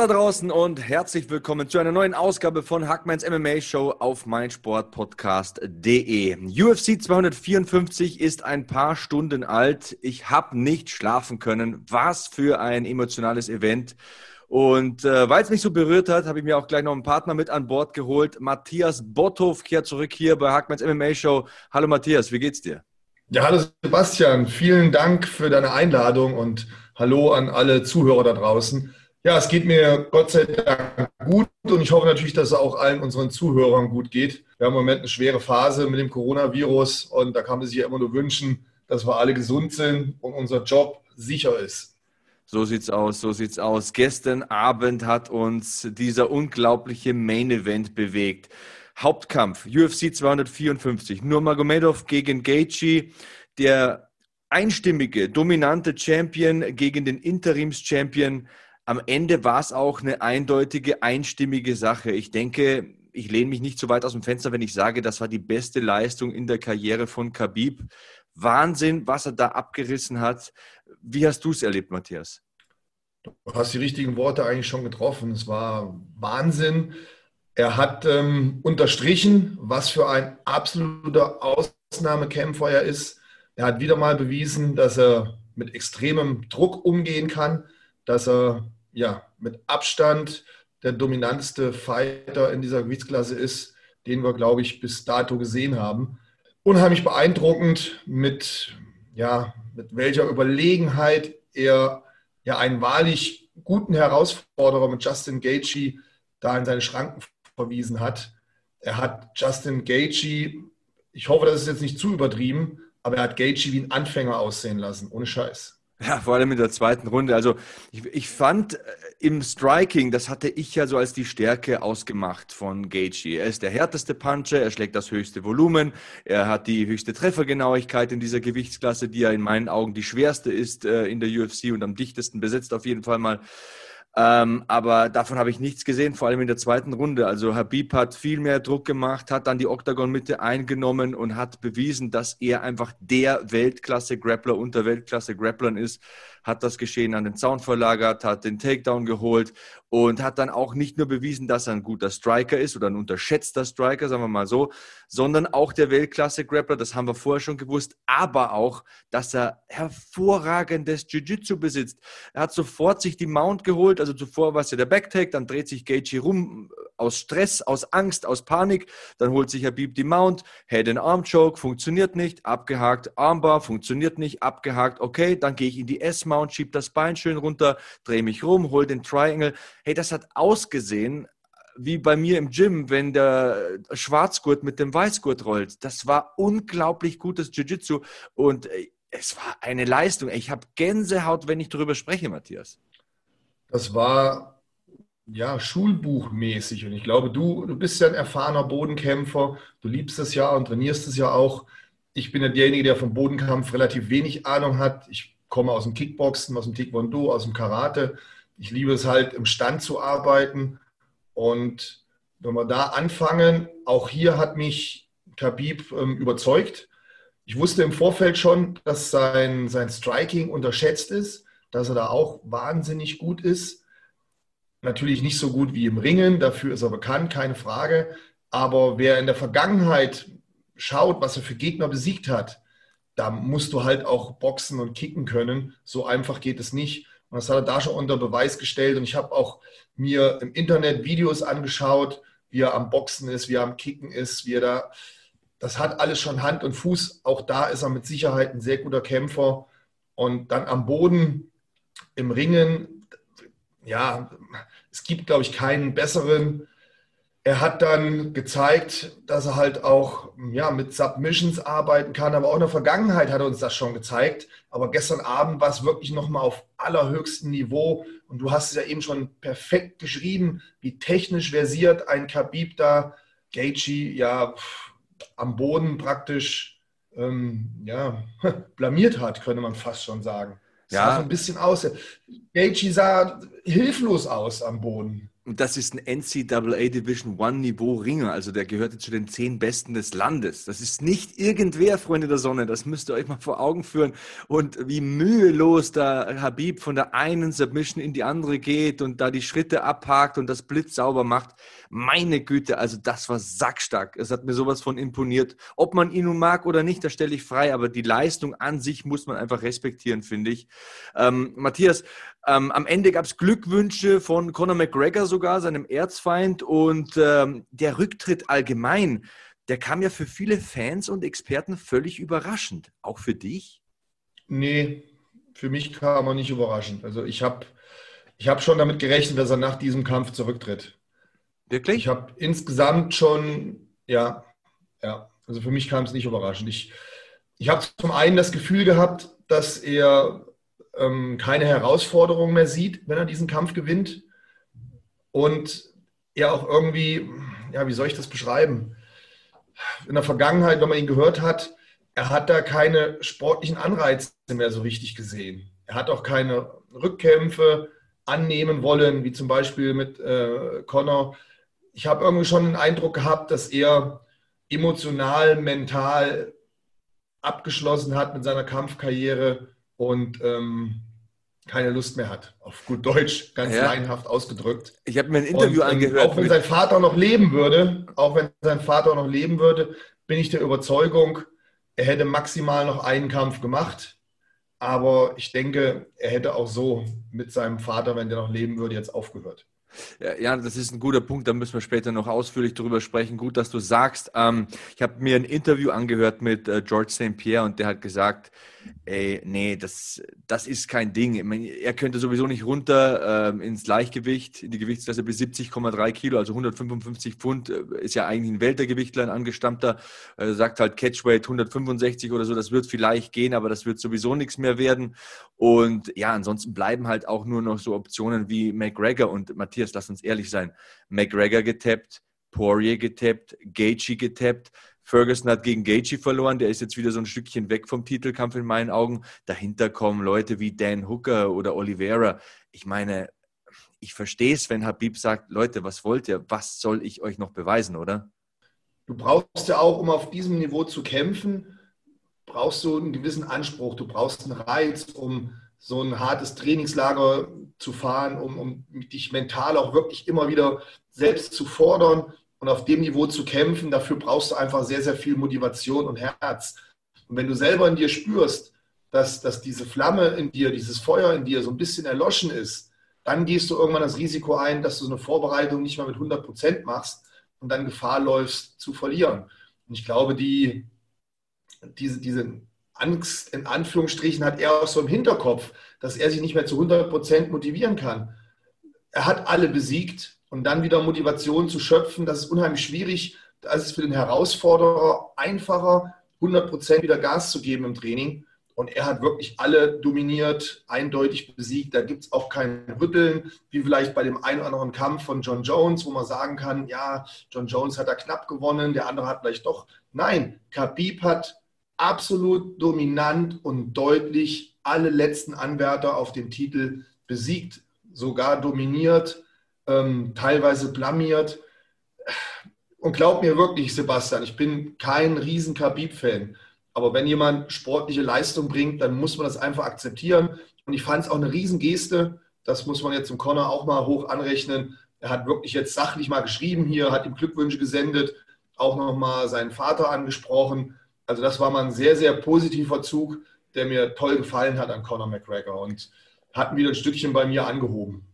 da draußen und herzlich willkommen zu einer neuen Ausgabe von Hackmans MMA Show auf meinsportpodcast.de. UFC 254 ist ein paar Stunden alt. Ich habe nicht schlafen können. Was für ein emotionales Event. Und äh, weil es mich so berührt hat, habe ich mir auch gleich noch einen Partner mit an Bord geholt. Matthias Botthoff kehrt zurück hier bei Hackmans MMA Show. Hallo Matthias, wie geht's dir? Ja, hallo Sebastian. Vielen Dank für deine Einladung und hallo an alle Zuhörer da draußen. Ja, es geht mir Gott sei Dank gut und ich hoffe natürlich, dass es auch allen unseren Zuhörern gut geht. Wir haben im Moment eine schwere Phase mit dem Coronavirus und da kann man sich ja immer nur wünschen, dass wir alle gesund sind und unser Job sicher ist. So sieht's aus, so sieht's aus. Gestern Abend hat uns dieser unglaubliche Main Event bewegt. Hauptkampf UFC 254, Nurmagomedov gegen Gaethje, der einstimmige, dominante Champion gegen den Interims-Champion am Ende war es auch eine eindeutige, einstimmige Sache. Ich denke, ich lehne mich nicht so weit aus dem Fenster, wenn ich sage, das war die beste Leistung in der Karriere von Khabib. Wahnsinn, was er da abgerissen hat. Wie hast du es erlebt, Matthias? Du hast die richtigen Worte eigentlich schon getroffen. Es war Wahnsinn. Er hat ähm, unterstrichen, was für ein absoluter Ausnahmekämpfer er ist. Er hat wieder mal bewiesen, dass er mit extremem Druck umgehen kann, dass er ja, mit Abstand der dominanteste Fighter in dieser Gewichtsklasse ist, den wir, glaube ich, bis dato gesehen haben. Unheimlich beeindruckend, mit, ja, mit welcher Überlegenheit er ja einen wahrlich guten Herausforderer mit Justin Gaethje da in seine Schranken verwiesen hat. Er hat Justin Gaethje, ich hoffe, das ist jetzt nicht zu übertrieben, aber er hat Gaethje wie ein Anfänger aussehen lassen, ohne Scheiß. Ja, vor allem in der zweiten Runde. Also ich, ich, fand äh, im Striking, das hatte ich ja so als die Stärke ausgemacht von Gaethje. Er ist der härteste Puncher, er schlägt das höchste Volumen, er hat die höchste Treffergenauigkeit in dieser Gewichtsklasse, die ja in meinen Augen die schwerste ist äh, in der UFC und am dichtesten besetzt auf jeden Fall mal. Ähm, aber davon habe ich nichts gesehen, vor allem in der zweiten Runde. Also Habib hat viel mehr Druck gemacht, hat dann die Oktagon-Mitte eingenommen und hat bewiesen, dass er einfach der Weltklasse-Grappler unter Weltklasse-Grapplern ist hat das Geschehen an den Zaun verlagert, hat den Takedown geholt und hat dann auch nicht nur bewiesen, dass er ein guter Striker ist oder ein unterschätzter Striker, sagen wir mal so, sondern auch der Weltklasse-Grappler, das haben wir vorher schon gewusst, aber auch, dass er hervorragendes Jiu-Jitsu besitzt. Er hat sofort sich die Mount geholt, also zuvor war es ja der Backtake, dann dreht sich Gaethje rum aus Stress, aus Angst, aus Panik, dann holt sich Habib die Mount, Head-and-Arm-Choke, funktioniert nicht, abgehakt, Armbar, funktioniert nicht, abgehakt, okay, dann gehe ich in die S Mount, schieb das Bein schön runter, drehe mich rum, hol den Triangle. Hey, das hat ausgesehen wie bei mir im Gym, wenn der Schwarzgurt mit dem Weißgurt rollt. Das war unglaublich gutes Jiu-Jitsu und äh, es war eine Leistung. Ich habe Gänsehaut, wenn ich darüber spreche, Matthias. Das war ja schulbuchmäßig und ich glaube, du, du bist ja ein erfahrener Bodenkämpfer. Du liebst es ja und trainierst es ja auch. Ich bin ja derjenige, der vom Bodenkampf relativ wenig Ahnung hat. Ich komme aus dem Kickboxen, aus dem Taekwondo, aus dem Karate. Ich liebe es halt, im Stand zu arbeiten. Und wenn wir da anfangen, auch hier hat mich Khabib ähm, überzeugt. Ich wusste im Vorfeld schon, dass sein, sein Striking unterschätzt ist, dass er da auch wahnsinnig gut ist. Natürlich nicht so gut wie im Ringen, dafür ist er bekannt, keine Frage. Aber wer in der Vergangenheit schaut, was er für Gegner besiegt hat, da musst du halt auch boxen und kicken können. So einfach geht es nicht. Und das hat er da schon unter Beweis gestellt. Und ich habe auch mir im Internet Videos angeschaut, wie er am Boxen ist, wie er am Kicken ist, wie er da. Das hat alles schon Hand und Fuß. Auch da ist er mit Sicherheit ein sehr guter Kämpfer. Und dann am Boden im Ringen, ja, es gibt, glaube ich, keinen besseren. Er hat dann gezeigt, dass er halt auch ja, mit Submissions arbeiten kann, aber auch in der Vergangenheit hat er uns das schon gezeigt. Aber gestern Abend war es wirklich nochmal auf allerhöchstem Niveau. Und du hast es ja eben schon perfekt geschrieben, wie technisch versiert ein Khabib da, Gaethje, ja, am Boden praktisch ähm, ja, blamiert hat, könnte man fast schon sagen. Ja. Sah so ein bisschen aus. Gaethje sah hilflos aus am Boden. Und das ist ein NCAA Division One Niveau Ringer, also der gehörte zu den zehn Besten des Landes. Das ist nicht irgendwer, Freunde der Sonne, das müsst ihr euch mal vor Augen führen. Und wie mühelos da Habib von der einen Submission in die andere geht und da die Schritte abhakt und das Blitz sauber macht. Meine Güte, also das war sackstark. Es hat mir sowas von imponiert. Ob man ihn nun mag oder nicht, das stelle ich frei, aber die Leistung an sich muss man einfach respektieren, finde ich. Ähm, Matthias, ähm, am Ende gab es Glückwünsche von Conor McGregor sogar, seinem Erzfeind, und ähm, der Rücktritt allgemein, der kam ja für viele Fans und Experten völlig überraschend. Auch für dich? Nee, für mich kam er nicht überraschend. Also ich habe ich hab schon damit gerechnet, dass er nach diesem Kampf zurücktritt. Wirklich? Ich habe insgesamt schon, ja, ja, also für mich kam es nicht überraschend. Ich, ich habe zum einen das Gefühl gehabt, dass er ähm, keine Herausforderung mehr sieht, wenn er diesen Kampf gewinnt. Und er auch irgendwie, ja, wie soll ich das beschreiben? In der Vergangenheit, wenn man ihn gehört hat, er hat da keine sportlichen Anreize mehr so richtig gesehen. Er hat auch keine Rückkämpfe annehmen wollen, wie zum Beispiel mit äh, Connor ich habe irgendwie schon den Eindruck gehabt, dass er emotional, mental abgeschlossen hat mit seiner Kampfkarriere und ähm, keine Lust mehr hat. Auf gut Deutsch, ganz ja. laienhaft ausgedrückt. Ich habe mir ein Interview und, ähm, angehört. Auch wenn sein Vater noch leben würde, auch wenn sein Vater noch leben würde, bin ich der Überzeugung, er hätte maximal noch einen Kampf gemacht. Aber ich denke, er hätte auch so mit seinem Vater, wenn der noch leben würde, jetzt aufgehört. Ja, das ist ein guter Punkt, da müssen wir später noch ausführlich drüber sprechen. Gut, dass du sagst. Ähm, ich habe mir ein Interview angehört mit äh, George St. Pierre und der hat gesagt, ey, nee, das, das ist kein Ding. Meine, er könnte sowieso nicht runter äh, ins Leichtgewicht, in die Gewichtsklasse bis 70,3 Kilo, also 155 Pfund, äh, ist ja eigentlich ein Weltergewichtler, ein angestammter. Er sagt halt Catchweight 165 oder so, das wird vielleicht gehen, aber das wird sowieso nichts mehr werden. Und ja, ansonsten bleiben halt auch nur noch so Optionen wie McGregor und Matthias, lass uns ehrlich sein, McGregor getappt, Poirier getappt, Gaethje getappt. Ferguson hat gegen Gaethje verloren, der ist jetzt wieder so ein Stückchen weg vom Titelkampf in meinen Augen. Dahinter kommen Leute wie Dan Hooker oder Oliveira. Ich meine, ich verstehe es, wenn Habib sagt, Leute, was wollt ihr? Was soll ich euch noch beweisen, oder? Du brauchst ja auch, um auf diesem Niveau zu kämpfen, brauchst du einen gewissen Anspruch. Du brauchst einen Reiz, um so ein hartes Trainingslager zu fahren, um, um dich mental auch wirklich immer wieder selbst zu fordern und auf dem Niveau zu kämpfen, dafür brauchst du einfach sehr, sehr viel Motivation und Herz. Und wenn du selber in dir spürst, dass, dass diese Flamme in dir, dieses Feuer in dir so ein bisschen erloschen ist, dann gehst du irgendwann das Risiko ein, dass du so eine Vorbereitung nicht mal mit 100 Prozent machst und dann Gefahr läufst zu verlieren. Und ich glaube, die, diese, diese Angst in Anführungsstrichen hat er auch so im Hinterkopf, dass er sich nicht mehr zu 100 Prozent motivieren kann. Er hat alle besiegt und dann wieder Motivation zu schöpfen, das ist unheimlich schwierig. Da ist es für den Herausforderer einfacher, 100% wieder Gas zu geben im Training. Und er hat wirklich alle dominiert, eindeutig besiegt. Da gibt es auch kein Rütteln, wie vielleicht bei dem einen oder anderen Kampf von John Jones, wo man sagen kann, ja, John Jones hat da knapp gewonnen, der andere hat vielleicht doch. Nein, Khabib hat absolut dominant und deutlich alle letzten Anwärter auf den Titel besiegt, sogar dominiert ähm, teilweise blamiert. Und glaub mir wirklich, Sebastian, ich bin kein riesen Khabib-Fan. Aber wenn jemand sportliche Leistung bringt, dann muss man das einfach akzeptieren. Und ich fand es auch eine Riesengeste. Das muss man jetzt im Connor auch mal hoch anrechnen. Er hat wirklich jetzt sachlich mal geschrieben hier, hat ihm Glückwünsche gesendet, auch nochmal seinen Vater angesprochen. Also das war mal ein sehr, sehr positiver Zug, der mir toll gefallen hat an Conor McGregor und hat ihn wieder ein Stückchen bei mir angehoben.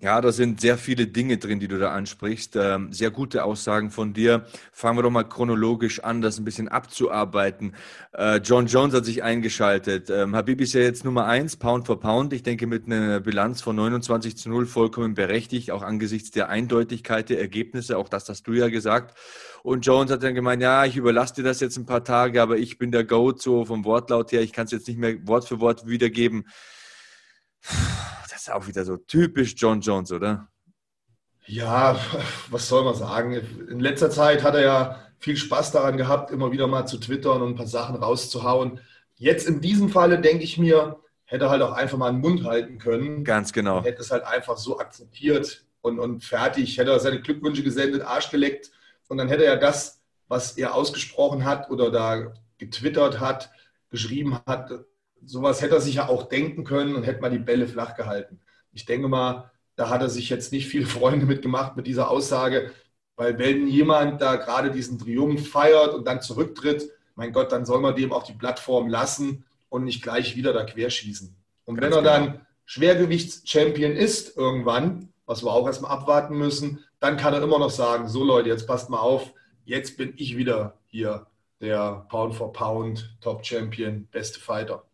Ja, da sind sehr viele Dinge drin, die du da ansprichst. Ähm, sehr gute Aussagen von dir. Fangen wir doch mal chronologisch an, das ein bisschen abzuarbeiten. Äh, John Jones hat sich eingeschaltet. Ähm, Habib ist ja jetzt Nummer eins, Pound for Pound. Ich denke, mit einer Bilanz von 29 zu 0 vollkommen berechtigt, auch angesichts der Eindeutigkeit der Ergebnisse. Auch das hast du ja gesagt. Und Jones hat dann gemeint, ja, ich überlasse dir das jetzt ein paar Tage, aber ich bin der Goat so vom Wortlaut her. Ich kann es jetzt nicht mehr Wort für Wort wiedergeben ist auch wieder so typisch John Jones, oder? Ja, was soll man sagen? In letzter Zeit hat er ja viel Spaß daran gehabt, immer wieder mal zu twittern und ein paar Sachen rauszuhauen. Jetzt in diesem Falle denke ich mir, hätte er halt auch einfach mal einen Mund halten können. Ganz genau. Hätte es halt einfach so akzeptiert und, und fertig. Hätte er seine Glückwünsche gesendet, Arsch geleckt und dann hätte er das, was er ausgesprochen hat oder da getwittert hat, geschrieben hat, sowas hätte er sich ja auch denken können und hätte mal die Bälle flach gehalten. Ich denke mal, da hat er sich jetzt nicht viele Freunde mitgemacht mit dieser Aussage, weil wenn jemand da gerade diesen Triumph feiert und dann zurücktritt, mein Gott, dann soll man dem auch die Plattform lassen und nicht gleich wieder da querschießen. Und Ganz wenn er genau. dann Schwergewichts-Champion ist irgendwann, was wir auch erstmal abwarten müssen, dann kann er immer noch sagen, so Leute, jetzt passt mal auf, jetzt bin ich wieder hier der Pound for Pound Top Champion, beste Fighter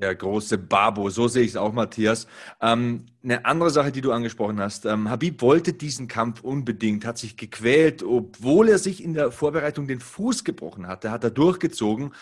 der große Babo. So sehe ich es auch, Matthias. Ähm, eine andere Sache, die du angesprochen hast. Ähm, Habib wollte diesen Kampf unbedingt, hat sich gequält, obwohl er sich in der Vorbereitung den Fuß gebrochen hatte, hat er durchgezogen.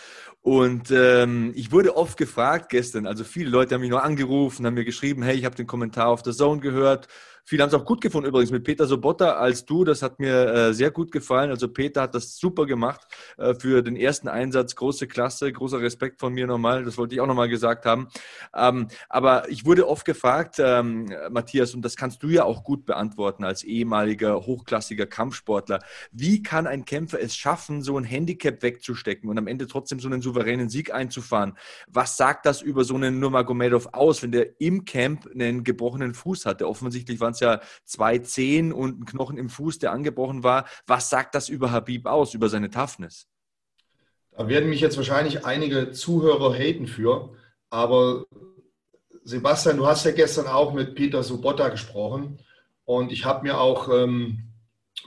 Und ähm, ich wurde oft gefragt gestern, also viele Leute haben mich noch angerufen, haben mir geschrieben, hey, ich habe den Kommentar auf der Zone gehört Viele haben es auch gut gefunden übrigens mit Peter Sobotta als du. Das hat mir äh, sehr gut gefallen. Also Peter hat das super gemacht äh, für den ersten Einsatz. Große Klasse, großer Respekt von mir nochmal. Das wollte ich auch nochmal gesagt haben. Ähm, aber ich wurde oft gefragt, ähm, Matthias, und das kannst du ja auch gut beantworten als ehemaliger hochklassiger Kampfsportler. Wie kann ein Kämpfer es schaffen, so ein Handicap wegzustecken und am Ende trotzdem so einen souveränen Sieg einzufahren? Was sagt das über so einen Nurmagomedov aus, wenn der im Camp einen gebrochenen Fuß hatte? Offensichtlich waren es ja zwei Zehen und ein Knochen im Fuß, der angebrochen war. Was sagt das über Habib aus, über seine Toughness? Da werden mich jetzt wahrscheinlich einige Zuhörer haten für, aber Sebastian, du hast ja gestern auch mit Peter Sobotta gesprochen und ich habe mir auch ähm,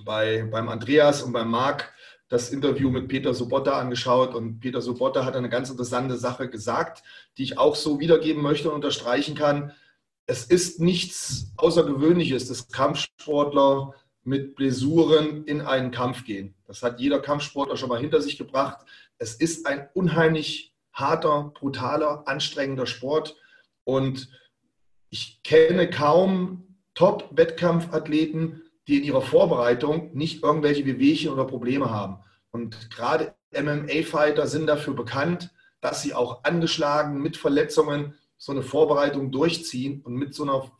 bei, beim Andreas und beim Marc das Interview mit Peter Sobotta angeschaut und Peter Sobotta hat eine ganz interessante Sache gesagt, die ich auch so wiedergeben möchte und unterstreichen kann es ist nichts Außergewöhnliches, dass Kampfsportler mit Blessuren in einen Kampf gehen. Das hat jeder Kampfsportler schon mal hinter sich gebracht. Es ist ein unheimlich harter, brutaler, anstrengender Sport. Und ich kenne kaum Top-Wettkampfathleten, die in ihrer Vorbereitung nicht irgendwelche Wehwehchen oder Probleme haben. Und gerade MMA-Fighter sind dafür bekannt, dass sie auch angeschlagen mit Verletzungen so eine Vorbereitung durchziehen und mit so einer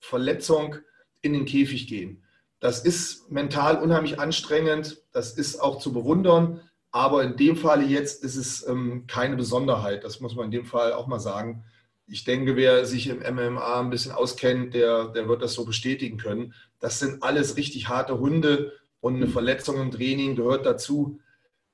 Verletzung in den Käfig gehen. Das ist mental unheimlich anstrengend, das ist auch zu bewundern, aber in dem Fall jetzt ist es ähm, keine Besonderheit, das muss man in dem Fall auch mal sagen. Ich denke, wer sich im MMA ein bisschen auskennt, der, der wird das so bestätigen können. Das sind alles richtig harte Hunde und eine Verletzung im Training gehört dazu.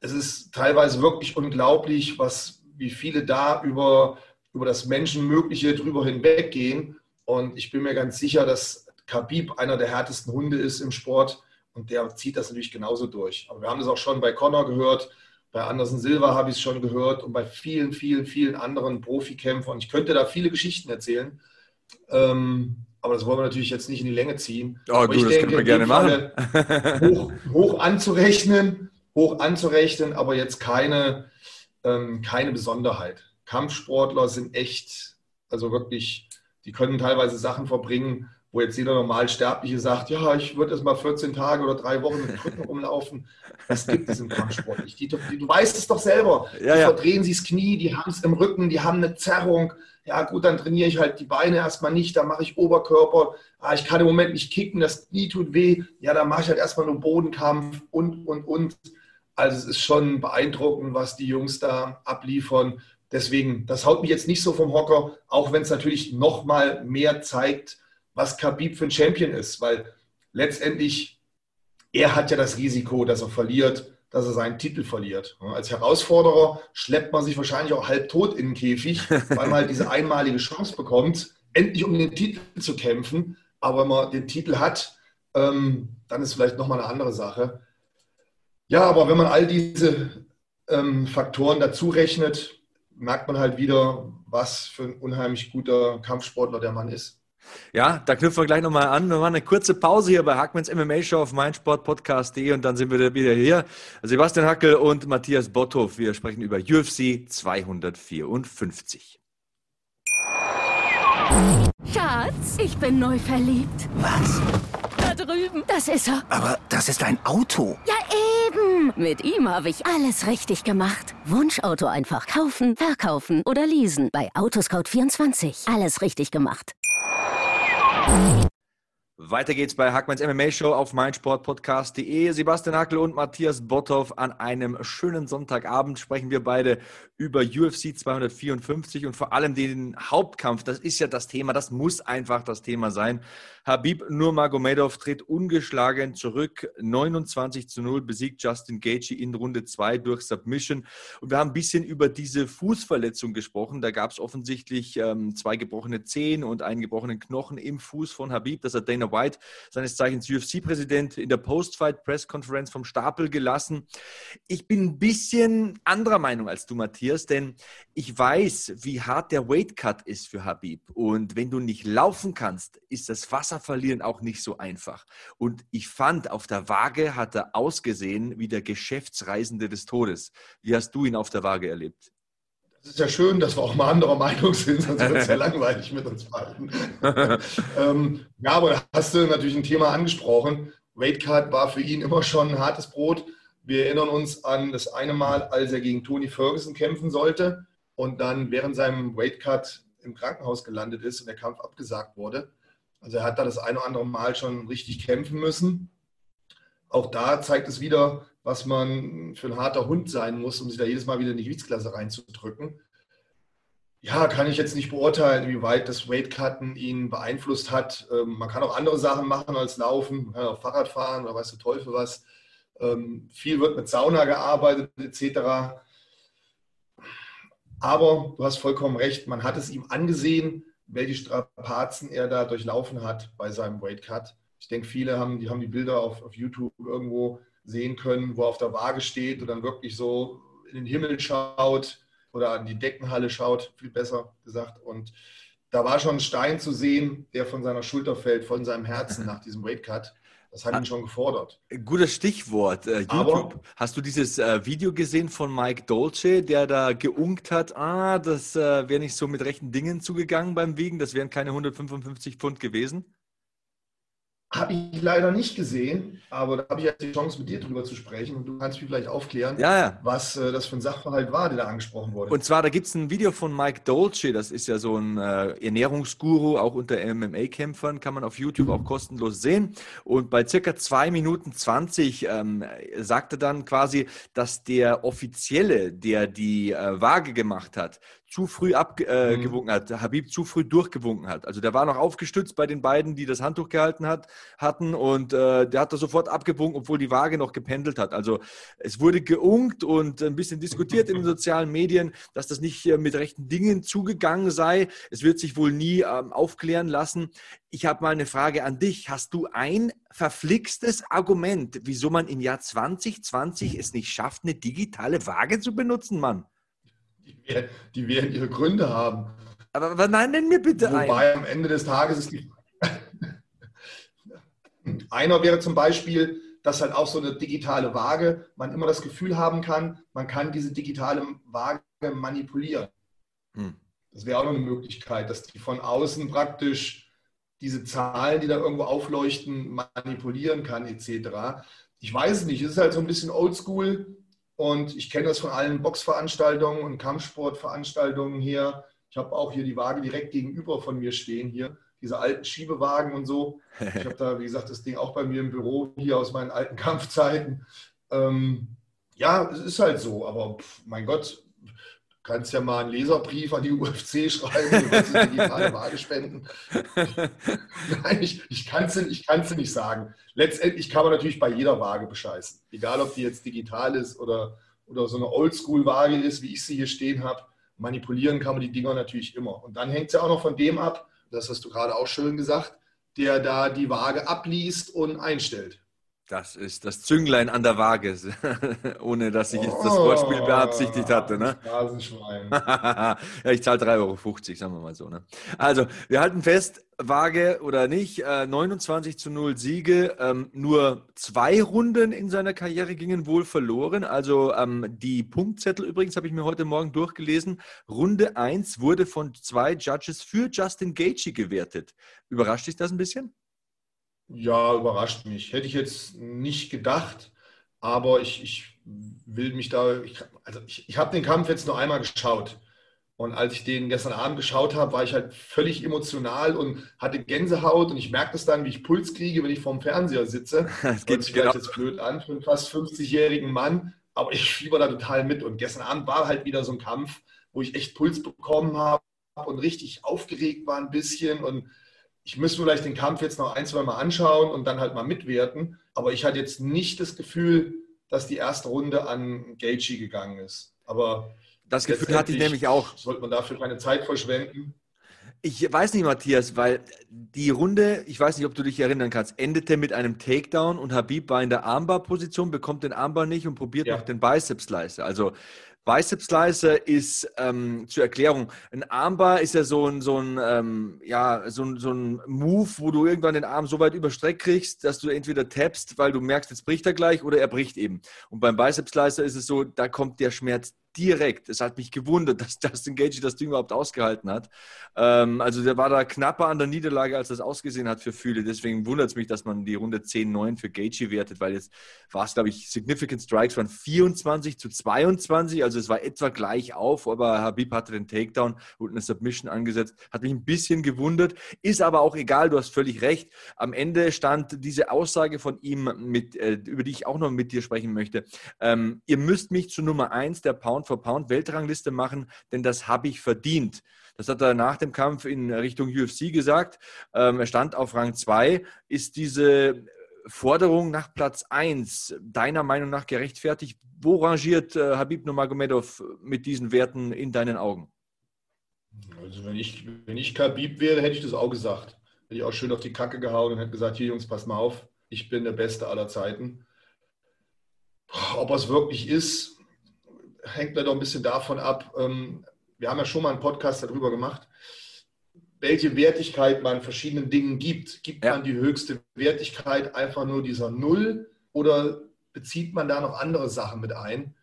Es ist teilweise wirklich unglaublich, was, wie viele da über über das Menschenmögliche drüber hinweggehen. Und ich bin mir ganz sicher, dass Khabib einer der härtesten Hunde ist im Sport und der zieht das natürlich genauso durch. Aber wir haben das auch schon bei Connor gehört, bei Anderson Silva habe ich es schon gehört und bei vielen, vielen, vielen anderen Profikämpfern. Ich könnte da viele Geschichten erzählen. Ähm, aber das wollen wir natürlich jetzt nicht in die Länge ziehen. Oh, du, das denke, können wir gerne machen. hoch, hoch, anzurechnen, hoch anzurechnen, aber jetzt keine, ähm, keine Besonderheit. Kampfsportler sind echt, also wirklich, die können teilweise Sachen verbringen, wo jetzt jeder Normalsterbliche sagt, ja, ich würde jetzt mal 14 Tage oder drei Wochen mit Krücken rumlaufen. Das gibt es im Kampfsport nicht. Die, die, du weißt es doch selber. Ja, die ja. verdrehen sich das Knie, die haben es im Rücken, die haben eine Zerrung. Ja gut, dann trainiere ich halt die Beine erstmal nicht, dann mache ich Oberkörper. Ah, ich kann im Moment nicht kicken, das Knie tut weh. Ja, dann mache ich halt erstmal nur Bodenkampf und, und, und. Also es ist schon beeindruckend, was die Jungs da abliefern. Deswegen, das haut mich jetzt nicht so vom Hocker, auch wenn es natürlich noch mal mehr zeigt, was Khabib für ein Champion ist, weil letztendlich er hat ja das Risiko, dass er verliert, dass er seinen Titel verliert. Als Herausforderer schleppt man sich wahrscheinlich auch halb tot in den Käfig, weil man halt diese einmalige Chance bekommt, endlich um den Titel zu kämpfen. Aber wenn man den Titel hat, ähm, dann ist vielleicht nochmal eine andere Sache. Ja, aber wenn man all diese ähm, Faktoren dazu rechnet, merkt man halt wieder, was für ein unheimlich guter Kampfsportler der Mann ist. Ja, da knüpfen wir gleich nochmal an. Wir machen eine kurze Pause hier bei Hackmans MMA Show auf meinsportpodcast.de und dann sind wir wieder hier. Sebastian Hackel und Matthias Botthoff. Wir sprechen über UFC 254. Schatz, ich bin neu verliebt. Was? Da drüben. Das ist er. Aber das ist ein Auto. Ja, eben. Mit ihm habe ich alles richtig gemacht. Wunschauto einfach kaufen, verkaufen oder leasen. Bei Autoscout24. Alles richtig gemacht. Weiter geht's bei Hackmanns MMA Show auf meinsportpodcast.de. Sebastian Hackel und Matthias Botthoff an einem schönen Sonntagabend sprechen wir beide über UFC 254 und vor allem den Hauptkampf. Das ist ja das Thema, das muss einfach das Thema sein. Habib Nurmagomedov tritt ungeschlagen zurück. 29 zu 0 besiegt Justin Gaethje in Runde 2 durch Submission. Und wir haben ein bisschen über diese Fußverletzung gesprochen. Da gab es offensichtlich ähm, zwei gebrochene Zehen und einen gebrochenen Knochen im Fuß von Habib. Das hat Dana White, seines Zeichens UFC-Präsident, in der Post-Fight-Press-Conference vom Stapel gelassen. Ich bin ein bisschen anderer Meinung als du, Matthias, denn ich weiß, wie hart der Weight-Cut ist für Habib. Und wenn du nicht laufen kannst, ist das Wasser verlieren auch nicht so einfach. Und ich fand, auf der Waage hat er ausgesehen wie der Geschäftsreisende des Todes. Wie hast du ihn auf der Waage erlebt? Das ist ja schön, dass wir auch mal anderer Meinung sind, sonst wird es ja langweilig mit uns beiden. ähm, ja, aber da hast du natürlich ein Thema angesprochen. Weightcut war für ihn immer schon ein hartes Brot. Wir erinnern uns an das eine Mal, als er gegen Tony Ferguson kämpfen sollte und dann während seinem Weightcut im Krankenhaus gelandet ist und der Kampf abgesagt wurde. Also er hat da das eine oder andere Mal schon richtig kämpfen müssen. Auch da zeigt es wieder, was man für ein harter Hund sein muss, um sich da jedes Mal wieder in die Gewichtsklasse reinzudrücken. Ja, kann ich jetzt nicht beurteilen, wie weit das Weightcutten ihn beeinflusst hat. Ähm, man kann auch andere Sachen machen als Laufen, man kann auch Fahrrad fahren oder weiß der Teufel was. Ähm, viel wird mit Sauna gearbeitet etc. Aber du hast vollkommen recht, man hat es ihm angesehen, welche Strapazen er da durchlaufen hat bei seinem Weight Cut. Ich denke, viele haben die, haben die Bilder auf, auf YouTube irgendwo sehen können, wo er auf der Waage steht und dann wirklich so in den Himmel schaut oder an die Deckenhalle schaut, viel besser gesagt. Und da war schon ein Stein zu sehen, der von seiner Schulter fällt, von seinem Herzen nach diesem Weight Cut. Das hat ihn schon gefordert. Gutes Stichwort, äh, YouTube. Aber, Hast du dieses äh, Video gesehen von Mike Dolce, der da geunkt hat, ah, das äh, wäre nicht so mit rechten Dingen zugegangen beim Wiegen, das wären keine 155 Pfund gewesen? Habe ich leider nicht gesehen, aber da habe ich jetzt die Chance, mit dir drüber zu sprechen und du kannst mich vielleicht aufklären, ja, ja. was äh, das für ein Sachverhalt war, der da angesprochen wurde. Und zwar, da gibt es ein Video von Mike Dolce, das ist ja so ein äh, Ernährungsguru, auch unter MMA-Kämpfern, kann man auf YouTube auch kostenlos sehen. Und bei circa zwei Minuten 20 ähm, sagte dann quasi, dass der Offizielle, der die äh, Waage gemacht hat, zu früh abgewunken äh, mhm. hat, Habib zu früh durchgewunken hat. Also der war noch aufgestützt bei den beiden, die das Handtuch gehalten hat, hatten und äh, der hat da sofort abgewunken, obwohl die Waage noch gependelt hat. Also es wurde geunkt und ein bisschen diskutiert in den sozialen Medien, dass das nicht äh, mit rechten Dingen zugegangen sei. Es wird sich wohl nie ähm, aufklären lassen. Ich habe mal eine Frage an dich. Hast du ein verflixtes Argument, wieso man im Jahr 2020 es nicht schafft, eine digitale Waage zu benutzen, Mann? Die, die werden ihre Gründe haben. Aber, aber nein, nenn mir bitte einen. Wobei am Ende des Tages ist die. Einer wäre zum Beispiel, dass halt auch so eine digitale Waage, man immer das Gefühl haben kann, man kann diese digitale Waage manipulieren. Hm. Das wäre auch noch eine Möglichkeit, dass die von außen praktisch diese Zahlen, die da irgendwo aufleuchten, manipulieren kann, etc. Ich weiß es nicht, es ist halt so ein bisschen oldschool. Und ich kenne das von allen Boxveranstaltungen und Kampfsportveranstaltungen hier. Ich habe auch hier die Waage direkt gegenüber von mir stehen hier, diese alten Schiebewagen und so. Ich habe da, wie gesagt, das Ding auch bei mir im Büro hier aus meinen alten Kampfzeiten. Ähm, ja, es ist halt so, aber pff, mein Gott, kannst ja mal einen Leserbrief an die UFC schreiben, du kannst digitale Waage spenden. Nein, ich, ich kann es ich nicht sagen. Letztendlich kann man natürlich bei jeder Waage bescheißen. Egal, ob die jetzt digital ist oder, oder so eine Oldschool-Waage ist, wie ich sie hier stehen habe. Manipulieren kann man die Dinger natürlich immer. Und dann hängt es ja auch noch von dem ab, das hast du gerade auch schön gesagt, der da die Waage abliest und einstellt. Das ist das Zünglein an der Waage, ohne dass ich jetzt das Wortspiel beabsichtigt hatte. Ne? ja, ich zahle 3,50 Euro, sagen wir mal so. Ne? Also, wir halten fest, Waage oder nicht, äh, 29 zu 0 Siege, ähm, nur zwei Runden in seiner Karriere gingen wohl verloren. Also ähm, die Punktzettel übrigens habe ich mir heute Morgen durchgelesen. Runde 1 wurde von zwei Judges für Justin Gaethje gewertet. Überrascht dich das ein bisschen? Ja, überrascht mich. Hätte ich jetzt nicht gedacht, aber ich, ich will mich da, ich, also ich, ich habe den Kampf jetzt nur einmal geschaut. Und als ich den gestern Abend geschaut habe, war ich halt völlig emotional und hatte Gänsehaut. Und ich merke das dann, wie ich Puls kriege, wenn ich vorm Fernseher sitze. Das geht sich genau. jetzt blöd an für einen fast 50-jährigen Mann. Aber ich fieber da total mit. Und gestern Abend war halt wieder so ein Kampf, wo ich echt Puls bekommen habe und richtig aufgeregt war ein bisschen. Und ich müsste vielleicht den Kampf jetzt noch ein, zwei Mal anschauen und dann halt mal mitwerten. Aber ich hatte jetzt nicht das Gefühl, dass die erste Runde an Gaethje gegangen ist. Aber das Gefühl hatte ich nämlich auch. Sollte man dafür keine Zeit verschwenden? Ich weiß nicht, Matthias, weil die Runde, ich weiß nicht, ob du dich erinnern kannst, endete mit einem Takedown und Habib war in der Armbar-Position, bekommt den Armbar nicht und probiert ja. noch den Biceps-Slicer. Also Bicep Slicer ist ähm, zur Erklärung, ein Armbar ist ja so ein, so ein, ähm, ja, so ein, so ein Move, wo du irgendwann den Arm so weit überstreckt kriegst, dass du entweder tappst, weil du merkst, jetzt bricht er gleich, oder er bricht eben. Und beim Bicep Slicer ist es so, da kommt der Schmerz direkt. Es hat mich gewundert, dass Justin Gage das Ding überhaupt ausgehalten hat. Ähm, also der war da knapper an der Niederlage, als das ausgesehen hat für viele. Deswegen wundert es mich, dass man die Runde 10-9 für Gage wertet, weil jetzt war es, glaube ich, Significant Strikes von 24 zu 22. Also es war etwa gleich auf, aber Habib hatte den Takedown und eine Submission angesetzt. Hat mich ein bisschen gewundert. Ist aber auch egal, du hast völlig recht. Am Ende stand diese Aussage von ihm, mit, äh, über die ich auch noch mit dir sprechen möchte. Ähm, ihr müsst mich zu Nummer 1 der Pound for Pound Weltrangliste machen, denn das habe ich verdient. Das hat er nach dem Kampf in Richtung UFC gesagt. Ähm, er stand auf Rang 2. Ist diese Forderung nach Platz 1 deiner Meinung nach gerechtfertigt? Wo rangiert äh, Habib Nurmagomedov mit diesen Werten in deinen Augen? Also wenn ich, wenn ich Khabib wäre, hätte ich das auch gesagt. Hätte ich auch schön auf die Kacke gehauen und hätte gesagt, hier Jungs, pass mal auf, ich bin der Beste aller Zeiten. Ob es wirklich ist, hängt leider ein bisschen davon ab. Ähm, wir haben ja schon mal einen Podcast darüber gemacht, welche Wertigkeit man verschiedenen Dingen gibt. Gibt ja. man die höchste Wertigkeit einfach nur dieser Null oder bezieht man da noch andere Sachen mit ein?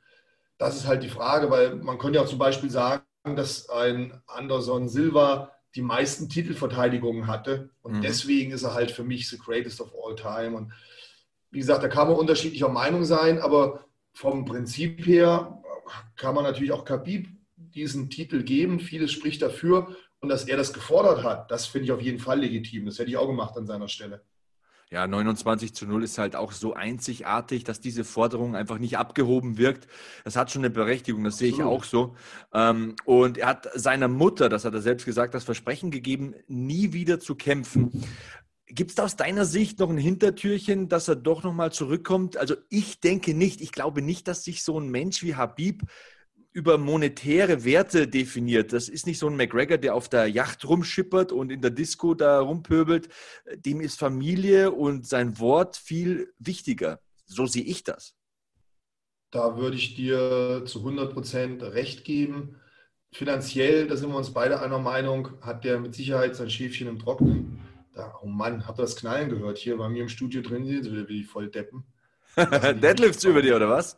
Das ist halt die Frage, weil man könnte ja zum Beispiel sagen, dass ein Anderson Silva die meisten Titelverteidigungen hatte und mhm. deswegen ist er halt für mich the greatest of all time. Und wie gesagt, da kann man unterschiedlicher Meinung sein, aber vom Prinzip her kann man natürlich auch Khabib diesen Titel geben. Vieles spricht dafür. Und dass er das gefordert hat, das finde ich auf jeden Fall legitim. Das hätte ich auch gemacht an seiner Stelle. Ja, 29 zu 0 ist halt auch so einzigartig, dass diese Forderung einfach nicht abgehoben wirkt. Das hat schon eine Berechtigung, das sehe ich auch so. Ähm, und er hat seiner Mutter, das hat er selbst gesagt, das Versprechen gegeben, nie wieder zu kämpfen. Gibt es da aus deiner Sicht noch ein Hintertürchen, dass er doch nochmal zurückkommt? Also ich denke nicht, ich glaube nicht, dass sich so ein Mensch wie Habib über monetäre Werte definiert. Das ist nicht so ein McGregor, der auf der Yacht rumschippert und in der Disco da rumpöbelt. Dem ist Familie und sein Wort viel wichtiger. So sehe ich das. Da würde ich dir zu 100 Prozent recht geben. Finanziell, da sind wir uns beide einer Meinung, hat der mit Sicherheit sein Schäfchen im Trocknen. Da, oh Mann, habt ihr das Knallen gehört? Hier bei mir im Studio drin sind wieder wie voll deppen. Deadlifts über dir, oder was?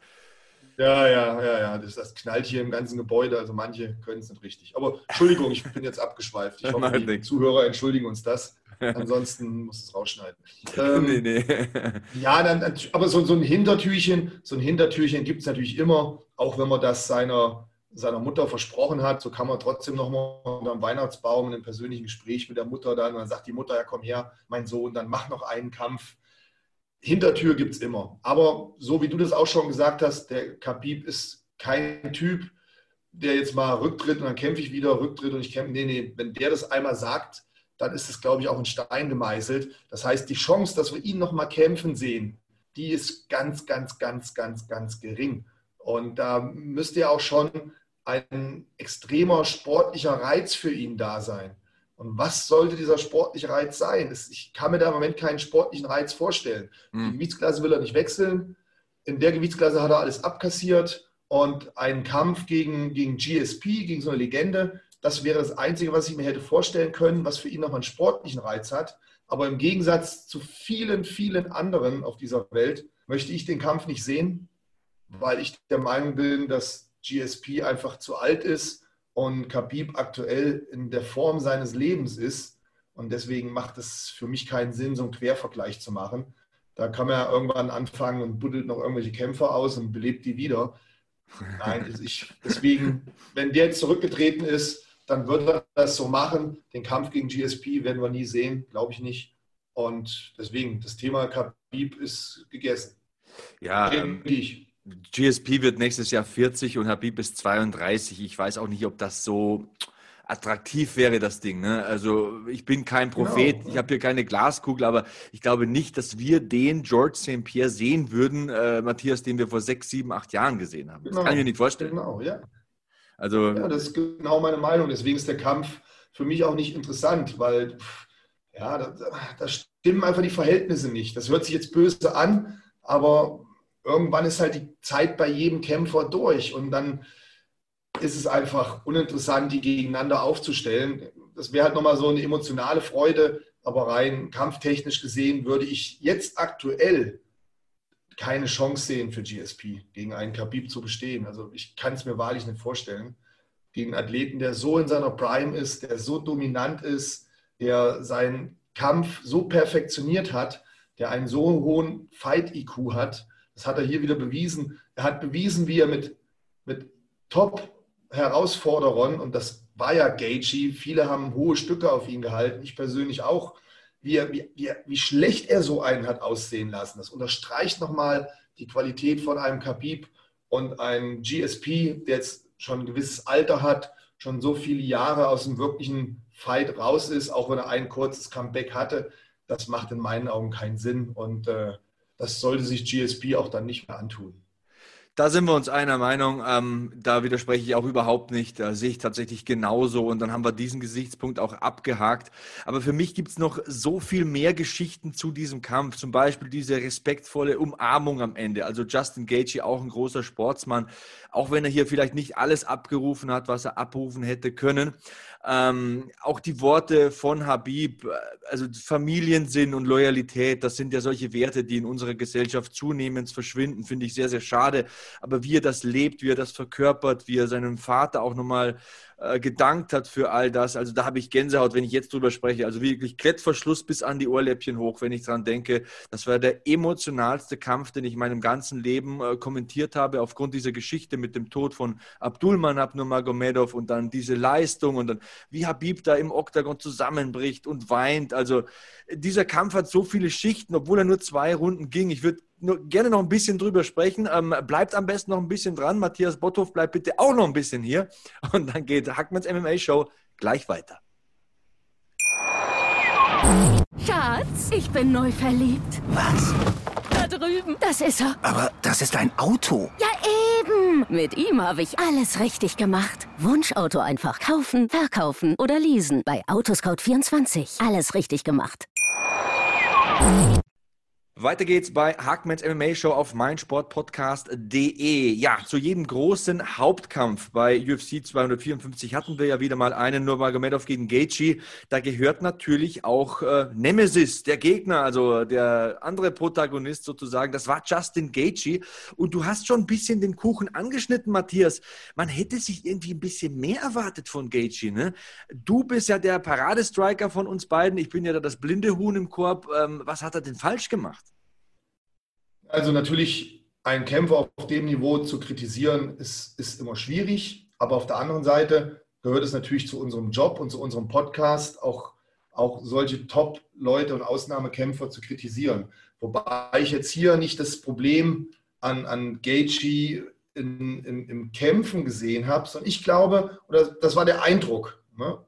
Ja, ja, ja, ja. Das, das knallt hier im ganzen Gebäude. Also manche können es nicht richtig. Aber Entschuldigung, ich bin jetzt abgeschweift. Ich hoffe, die Zuhörer entschuldigen uns das. Ansonsten muss es rausschneiden. Ähm, nee, nee. Ja, dann, aber so, so ein Hintertürchen, so ein Hintertürchen gibt es natürlich immer, auch wenn man das seiner seiner Mutter versprochen hat, so kann man trotzdem nochmal unter dem Weihnachtsbaum in einem persönlichen Gespräch mit der Mutter dann, dann sagt die Mutter, ja komm her, mein Sohn, dann mach noch einen Kampf. Hintertür gibt es immer. Aber so wie du das auch schon gesagt hast, der Khabib ist kein Typ, der jetzt mal rücktritt und dann kämpfe ich wieder, rücktritt und ich kämpfe. Nee, nee, wenn der das einmal sagt, dann ist es, glaube ich, auch in Stein gemeißelt. Das heißt, die Chance, dass wir ihn nochmal kämpfen sehen, die ist ganz, ganz, ganz, ganz, ganz gering. Und da müsste ja auch schon ein extremer sportlicher Reiz für ihn da sein. Und was sollte dieser sportliche Reiz sein? Ich kann mir da im Moment keinen sportlichen Reiz vorstellen. Mhm. Die Gewichtsklasse will er nicht wechseln. In der Gewichtsklasse hat er alles abkassiert und einen Kampf gegen, gegen GSP, gegen so eine Legende, das wäre das Einzige, was ich mir hätte vorstellen können, was für ihn noch einen sportlichen Reiz hat. Aber im Gegensatz zu vielen, vielen anderen auf dieser Welt möchte ich den Kampf nicht sehen, weil ich der Meinung bin, dass GSP einfach zu alt ist und Khabib aktuell in der Form seines Lebens ist. Und deswegen macht es für mich keinen Sinn, so einen Quervergleich zu machen. Da kann man ja irgendwann anfangen und buddelt noch irgendwelche Kämpfer aus und belebt die wieder. Nein, also ich, deswegen, wenn der jetzt zurückgetreten ist, dann wird er das so machen. Den Kampf gegen GSP werden wir nie sehen, glaube ich nicht. Und deswegen, das Thema Khabib ist gegessen. Ja, ähm, ich. GSP wird nächstes Jahr 40 und Habib ist 32. Ich weiß auch nicht, ob das so attraktiv wäre, das Ding. Ne? Also ich bin kein Prophet, genau. ich habe hier keine Glaskugel, aber ich glaube nicht, dass wir den George St. Pierre sehen würden, äh, Matthias, den wir vor sechs, sieben, acht Jahren gesehen haben. Das genau. kann ich mir nicht vorstellen. Genau, ja. Also, ja, das ist genau meine Meinung. Deswegen ist der Kampf für mich auch nicht interessant, weil ja, da, da stimmen einfach die Verhältnisse nicht. Das hört sich jetzt böse an, aber irgendwann ist halt die Zeit bei jedem Kämpfer durch und dann ist es einfach uninteressant, die gegeneinander aufzustellen. Das wäre halt nochmal so eine emotionale Freude, aber rein kampftechnisch gesehen würde ich jetzt aktuell keine Chance sehen für GSP, gegen einen Khabib zu bestehen. Also ich kann es mir wahrlich nicht vorstellen. Gegen einen Athleten, der so in seiner Prime ist, der so dominant ist, der seinen Kampf so perfektioniert hat, der einen so hohen Fight-IQ hat. Das hat er hier wieder bewiesen. Er hat bewiesen, wie er mit, mit Top-Herausforderern, und das war ja Gaethje, viele haben hohe Stücke auf ihn gehalten, ich persönlich auch, wie, wie, wie, wie schlecht er so einen hat aussehen lassen. Das unterstreicht nochmal die Qualität von einem Khabib und einem GSP, der jetzt schon ein gewisses Alter hat, schon so viele Jahre aus dem wirklichen Fight raus ist, auch wenn er ein kurzes Comeback hatte. Das macht in meinen Augen keinen Sinn und äh, das sollte sich GSP auch dann nicht mehr antun. Da sind wir uns einer Meinung. Ähm, da widerspreche ich auch überhaupt nicht. Da sehe ich tatsächlich genauso. Und dann haben wir diesen Gesichtspunkt auch abgehakt. Aber für mich gibt es noch so viel mehr Geschichten zu diesem Kampf. Zum Beispiel diese respektvolle Umarmung am Ende. Also Justin Gaethje, auch ein großer Sportsmann. Auch wenn er hier vielleicht nicht alles abgerufen hat, was er abrufen hätte können. Ähm, auch die Worte von Habib, äh, also Familiensinn und Loyalität, das sind ja solche Werte, die in unserer Gesellschaft zunehmend verschwinden, finde ich sehr, sehr schade. Aber wie er das lebt, wie er das verkörpert, wie er seinem Vater auch nochmal äh, gedankt hat für all das. Also da habe ich Gänsehaut, wenn ich jetzt drüber spreche. Also wirklich Klettverschluss bis an die Ohrläppchen hoch, wenn ich dran denke. Das war der emotionalste Kampf, den ich in meinem ganzen Leben äh, kommentiert habe, aufgrund dieser Geschichte mit dem Tod von Abdulmanab Nurmagomedov und dann diese Leistung und dann wie Habib da im Oktagon zusammenbricht und weint. Also dieser Kampf hat so viele Schichten, obwohl er nur zwei Runden ging. Ich würde gerne noch ein bisschen drüber sprechen. Ähm, bleibt am besten noch ein bisschen dran. Matthias Botthoff bleibt bitte auch noch ein bisschen hier. Und dann geht Hackmans MMA Show gleich weiter. Schatz, ich bin neu verliebt. Was? Da drüben. Das ist er. Aber das ist ein Auto. Ja, eben. Mit ihm habe ich alles richtig gemacht. Wunschauto einfach kaufen, verkaufen oder leasen. Bei Autoscout24. Alles richtig gemacht. Weiter geht's bei Hackmans MMA Show auf meinsportpodcast.de. Ja, zu jedem großen Hauptkampf bei UFC 254 hatten wir ja wieder mal einen Nurmagomedov gegen Gaethje. Da gehört natürlich auch äh, Nemesis, der Gegner, also der andere Protagonist sozusagen. Das war Justin Gaethje. Und du hast schon ein bisschen den Kuchen angeschnitten, Matthias. Man hätte sich irgendwie ein bisschen mehr erwartet von Gaethje. Ne? Du bist ja der Paradestriker von uns beiden. Ich bin ja da das blinde Huhn im Korb. Ähm, was hat er denn falsch gemacht? Also natürlich, einen Kämpfer auf dem Niveau zu kritisieren, ist, ist immer schwierig. Aber auf der anderen Seite gehört es natürlich zu unserem Job und zu unserem Podcast, auch, auch solche Top-Leute und Ausnahmekämpfer zu kritisieren. Wobei ich jetzt hier nicht das Problem an, an Gaethje in, in, im Kämpfen gesehen habe, sondern ich glaube, oder das war der Eindruck, ne?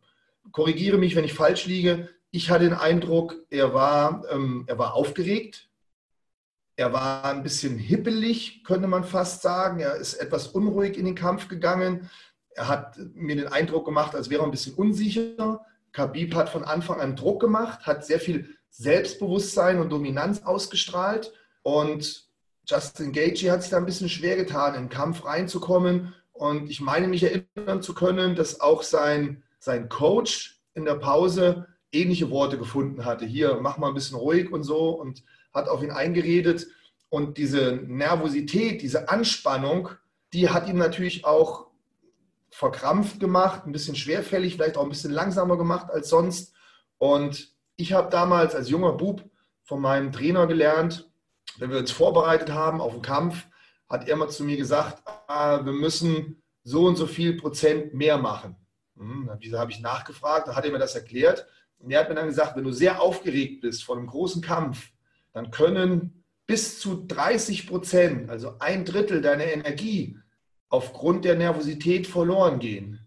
korrigiere mich, wenn ich falsch liege, ich hatte den Eindruck, er war, ähm, er war aufgeregt, er war ein bisschen hippelig, könnte man fast sagen. Er ist etwas unruhig in den Kampf gegangen. Er hat mir den Eindruck gemacht, als wäre er ein bisschen unsicher. Khabib hat von Anfang an Druck gemacht, hat sehr viel Selbstbewusstsein und Dominanz ausgestrahlt und Justin Gaethje hat sich da ein bisschen schwer getan, in den Kampf reinzukommen. Und ich meine mich erinnern zu können, dass auch sein, sein Coach in der Pause ähnliche Worte gefunden hatte. Hier, mach mal ein bisschen ruhig und so und hat auf ihn eingeredet. Und diese Nervosität, diese Anspannung, die hat ihm natürlich auch verkrampft gemacht, ein bisschen schwerfällig, vielleicht auch ein bisschen langsamer gemacht als sonst. Und ich habe damals als junger Bub von meinem Trainer gelernt, wenn wir uns vorbereitet haben auf den Kampf, hat er mal zu mir gesagt, ah, wir müssen so und so viel Prozent mehr machen. Hm, habe ich nachgefragt? Dann hat er mir das erklärt. Und er hat mir dann gesagt, wenn du sehr aufgeregt bist vor einem großen Kampf, dann können bis zu 30 Prozent, also ein Drittel deiner Energie, aufgrund der Nervosität verloren gehen.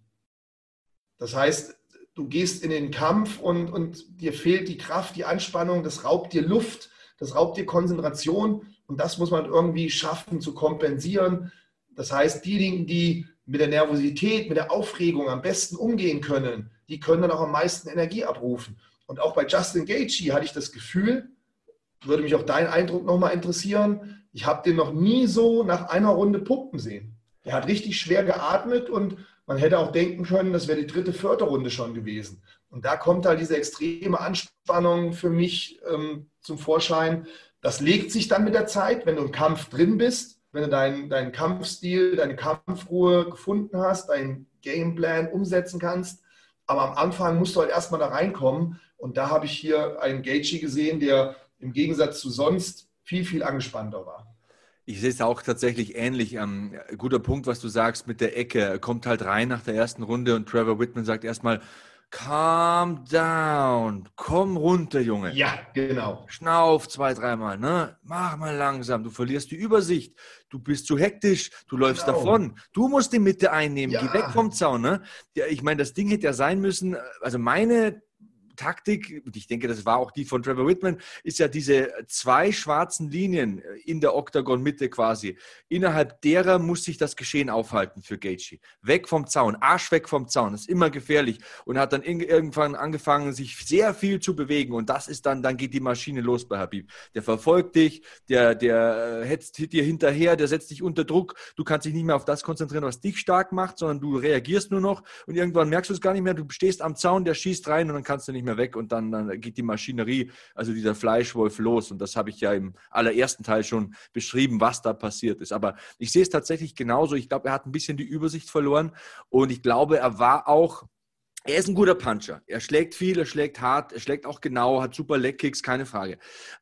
Das heißt, du gehst in den Kampf und, und dir fehlt die Kraft, die Anspannung, das raubt dir Luft, das raubt dir Konzentration und das muss man irgendwie schaffen zu kompensieren. Das heißt, diejenigen, die mit der Nervosität, mit der Aufregung am besten umgehen können, die können dann auch am meisten Energie abrufen. Und auch bei Justin Gaethje hatte ich das Gefühl, würde mich auch dein Eindruck nochmal interessieren, ich habe den noch nie so nach einer Runde pumpen sehen. Er hat richtig schwer geatmet und man hätte auch denken können, das wäre die dritte, vierte Runde schon gewesen. Und da kommt halt diese extreme Anspannung für mich ähm, zum Vorschein. Das legt sich dann mit der Zeit, wenn du im Kampf drin bist, wenn du deinen, deinen Kampfstil, deine Kampfruhe gefunden hast, deinen Gameplan umsetzen kannst. Aber am Anfang musst du halt erstmal da reinkommen. Und da habe ich hier einen Gaethje gesehen, der im Gegensatz zu sonst viel, viel angespannter war. Ich sehe es auch tatsächlich ähnlich. Ähm, guter Punkt, was du sagst mit der Ecke. Er kommt halt rein nach der ersten Runde und Trevor Whitman sagt erstmal, calm down, komm runter, Junge. Ja, genau. Schnauf zwei, dreimal, ne? Mach mal langsam, du verlierst die Übersicht, du bist zu hektisch, du läufst genau. davon, du musst die Mitte einnehmen, ja. geh weg vom Zaun, ne? Ja, ich meine, das Ding hätte ja sein müssen, also meine Taktik, und ich denke, das war auch die von Trevor Whitman, ist ja diese zwei schwarzen Linien in der Oktagon-Mitte quasi. Innerhalb derer muss sich das Geschehen aufhalten für Gaethje. Weg vom Zaun, Arsch weg vom Zaun, das ist immer gefährlich. Und hat dann irgendwann angefangen, sich sehr viel zu bewegen. Und das ist dann, dann geht die Maschine los bei Habib. Der verfolgt dich, der, der hetzt dir hinterher, der setzt dich unter Druck. Du kannst dich nicht mehr auf das konzentrieren, was dich stark macht, sondern du reagierst nur noch. Und irgendwann merkst du es gar nicht mehr. Du stehst am Zaun, der schießt rein und dann kannst du nicht mehr weg und dann, dann geht die Maschinerie, also dieser Fleischwolf los. Und das habe ich ja im allerersten Teil schon beschrieben, was da passiert ist. Aber ich sehe es tatsächlich genauso. Ich glaube, er hat ein bisschen die Übersicht verloren und ich glaube, er war auch er ist ein guter Puncher. Er schlägt viel, er schlägt hart, er schlägt auch genau, hat super Leckkicks, keine Frage.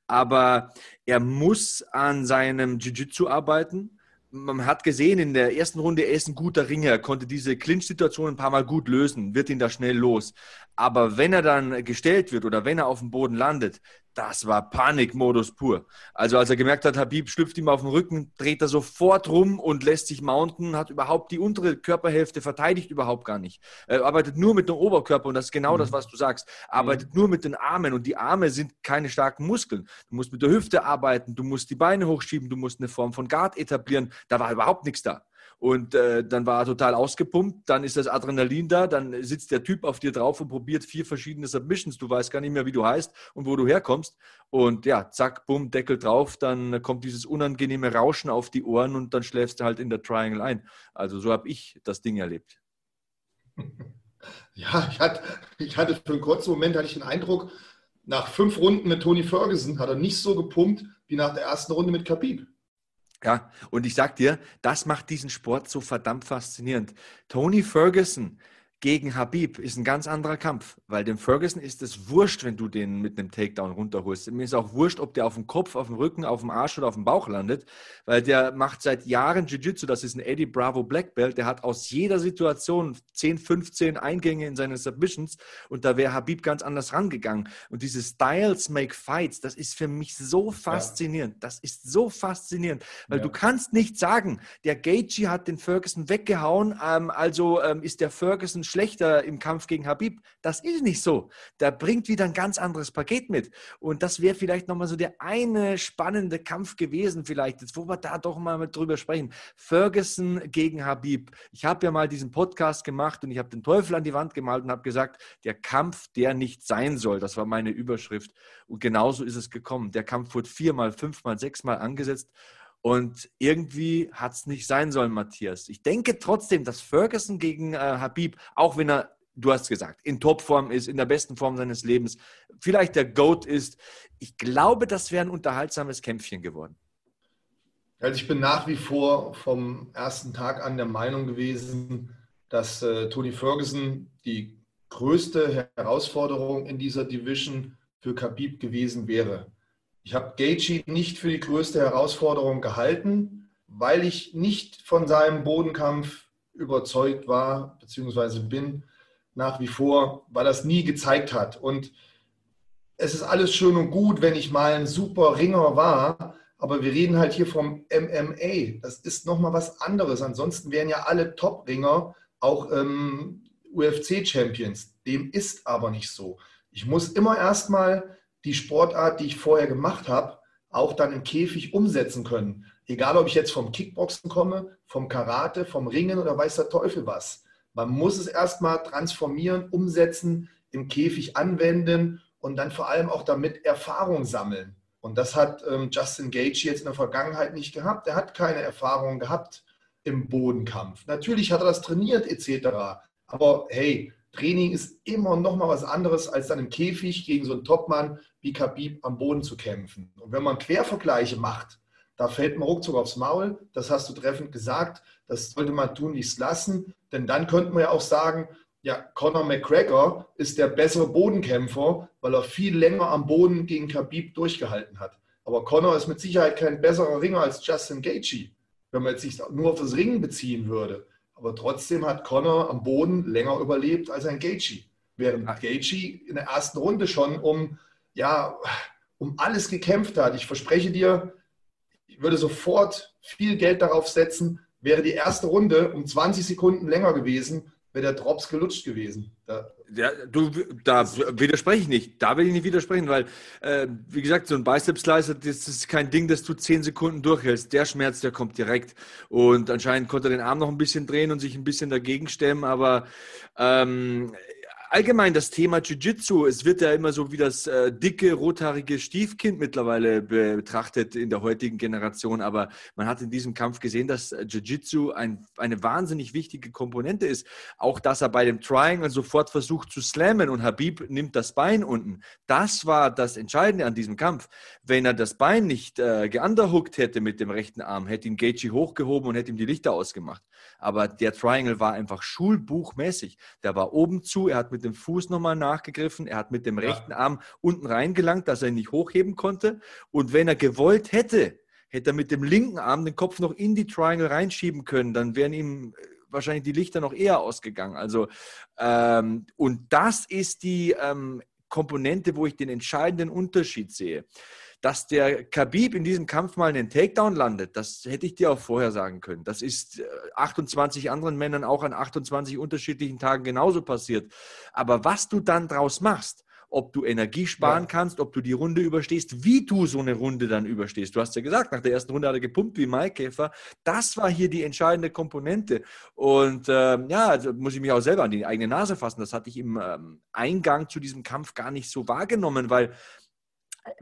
Aber er muss an seinem Jiu-Jitsu arbeiten man hat gesehen in der ersten Runde, er ist ein guter Ringer, konnte diese Clinch-Situation ein paar Mal gut lösen, wird ihn da schnell los. Aber wenn er dann gestellt wird oder wenn er auf dem Boden landet, das war Panikmodus pur. Also als er gemerkt hat, Habib schlüpft ihm auf den Rücken, dreht er sofort rum und lässt sich mounten, hat überhaupt die untere Körperhälfte verteidigt überhaupt gar nicht. Er arbeitet nur mit dem Oberkörper und das ist genau mhm. das, was du sagst. Arbeitet mhm. nur mit den Armen und die Arme sind keine starken Muskeln. Du musst mit der Hüfte arbeiten, du musst die Beine hochschieben, du musst eine Form von Guard etablieren. Da war überhaupt nichts da. Und äh, dann war er total ausgepumpt, dann ist das Adrenalin da, dann sitzt der Typ auf dir drauf und probiert vier verschiedene Submissions. Du weißt gar nicht mehr, wie du heißt und wo du herkommst. Und ja, zack, bumm, Deckel drauf, dann kommt dieses unangenehme Rauschen auf die Ohren und dann schläfst du halt in der Triangle ein. Also so habe ich das Ding erlebt. Ja, ich hatte, ich hatte für einen kurzen Moment hatte ich den Eindruck, nach fünf Runden mit Tony Ferguson hat er nicht so gepumpt wie nach der ersten Runde mit Khabib. Ja, und ich sag dir, das macht diesen Sport so verdammt faszinierend. Tony Ferguson gegen Habib ist ein ganz anderer Kampf, weil dem Ferguson ist es wurscht, wenn du den mit einem Takedown runterholst. Mir ist auch wurscht, ob der auf dem Kopf, auf dem Rücken, auf dem Arsch oder auf dem Bauch landet, weil der macht seit Jahren Jiu-Jitsu, das ist ein Eddie Bravo Black Belt, der hat aus jeder Situation 10, 15 Eingänge in seine Submissions und da wäre Habib ganz anders rangegangen. Und diese Styles make fights, das ist für mich so faszinierend. Ja. Das ist so faszinierend, weil ja. du kannst nicht sagen, der Gaethje hat den Ferguson weggehauen, ähm, also ähm, ist der Ferguson schlechter im Kampf gegen Habib. Das ist nicht so. Der bringt wieder ein ganz anderes Paket mit. Und das wäre vielleicht nochmal so der eine spannende Kampf gewesen, vielleicht, jetzt, wo wir da doch mal drüber sprechen. Ferguson gegen Habib. Ich habe ja mal diesen Podcast gemacht und ich habe den Teufel an die Wand gemalt und habe gesagt, der Kampf, der nicht sein soll. Das war meine Überschrift. Und genauso ist es gekommen. Der Kampf wurde viermal, fünfmal, sechsmal angesetzt. Und irgendwie hat es nicht sein sollen, Matthias. Ich denke trotzdem, dass Ferguson gegen äh, Habib, auch wenn er, du hast gesagt, in Topform ist, in der besten Form seines Lebens, vielleicht der GOAT ist, ich glaube, das wäre ein unterhaltsames Kämpfchen geworden. Also ich bin nach wie vor vom ersten Tag an der Meinung gewesen, dass äh, Tony Ferguson die größte Herausforderung in dieser Division für Khabib gewesen wäre. Ich habe Gaethje nicht für die größte Herausforderung gehalten, weil ich nicht von seinem Bodenkampf überzeugt war, beziehungsweise bin nach wie vor, weil es nie gezeigt hat. Und es ist alles schön und gut, wenn ich mal ein super Ringer war, aber wir reden halt hier vom MMA. Das ist nochmal was anderes. Ansonsten wären ja alle Top-Ringer auch ähm, UFC-Champions. Dem ist aber nicht so. Ich muss immer erstmal die Sportart, die ich vorher gemacht habe, auch dann im Käfig umsetzen können. Egal, ob ich jetzt vom Kickboxen komme, vom Karate, vom Ringen oder weiß der Teufel was. Man muss es erstmal transformieren, umsetzen, im Käfig anwenden und dann vor allem auch damit Erfahrung sammeln. Und das hat ähm, Justin Gage jetzt in der Vergangenheit nicht gehabt. Er hat keine Erfahrung gehabt im Bodenkampf. Natürlich hat er das trainiert etc. Aber hey, Training ist immer noch mal was anderes, als dann im Käfig gegen so einen Topmann wie Khabib am Boden zu kämpfen. Und wenn man Quervergleiche macht, da fällt man ruckzuck aufs Maul. Das hast du treffend gesagt. Das sollte man tun, es lassen. Denn dann könnte man ja auch sagen, ja, Conor McGregor ist der bessere Bodenkämpfer, weil er viel länger am Boden gegen Khabib durchgehalten hat. Aber Conor ist mit Sicherheit kein besserer Ringer als Justin Gaethje, wenn man jetzt sich nur auf das Ringen beziehen würde. Aber trotzdem hat Connor am Boden länger überlebt als ein Gaethje. Während. Gaethje in der ersten Runde schon um, ja, um alles gekämpft hat. Ich verspreche dir, ich würde sofort viel Geld darauf setzen, wäre die erste Runde um 20 Sekunden länger gewesen, wäre der Drops gelutscht gewesen. Da, ja, du, da widerspreche ich nicht. Da will ich nicht widersprechen, weil, äh, wie gesagt, so ein Biceps-Slicer, das ist kein Ding, das du zehn Sekunden durchhältst. Der Schmerz, der kommt direkt. Und anscheinend konnte er den Arm noch ein bisschen drehen und sich ein bisschen dagegen stemmen, aber ähm, allgemein das Thema Jiu-Jitsu, es wird ja immer so wie das äh, dicke, rothaarige Stiefkind mittlerweile betrachtet in der heutigen Generation, aber man hat in diesem Kampf gesehen, dass äh, Jiu-Jitsu ein, eine wahnsinnig wichtige Komponente ist. Auch, dass er bei dem Triangle sofort versucht zu slammen und Habib nimmt das Bein unten. Das war das Entscheidende an diesem Kampf. Wenn er das Bein nicht äh, geunderhookt hätte mit dem rechten Arm, hätte ihn Gaethje hochgehoben und hätte ihm die Lichter ausgemacht. Aber der Triangle war einfach schulbuchmäßig. Der war oben zu, er hat mit dem Fuß nochmal nachgegriffen, er hat mit dem rechten Arm unten reingelangt, dass er ihn nicht hochheben konnte. Und wenn er gewollt hätte, hätte er mit dem linken Arm den Kopf noch in die Triangle reinschieben können, dann wären ihm äh, wahrscheinlich die Lichter noch eher ausgegangen. Also, ähm, und das ist die ähm, Komponente, wo ich den entscheidenden Unterschied sehe. Dass der Khabib in diesem Kampf mal einen Takedown landet, das hätte ich dir auch vorher sagen können. Das ist 28 äh, anderen Männern auch an 28 unterschiedlichen Tagen genauso passiert. Aber was du dann draus machst, ob du Energie sparen ja. kannst, ob du die Runde überstehst, wie du so eine Runde dann überstehst. Du hast ja gesagt, nach der ersten Runde hat er gepumpt wie Maikäfer. Das war hier die entscheidende Komponente. Und ähm, ja, also muss ich mich auch selber an die eigene Nase fassen. Das hatte ich im ähm, Eingang zu diesem Kampf gar nicht so wahrgenommen, weil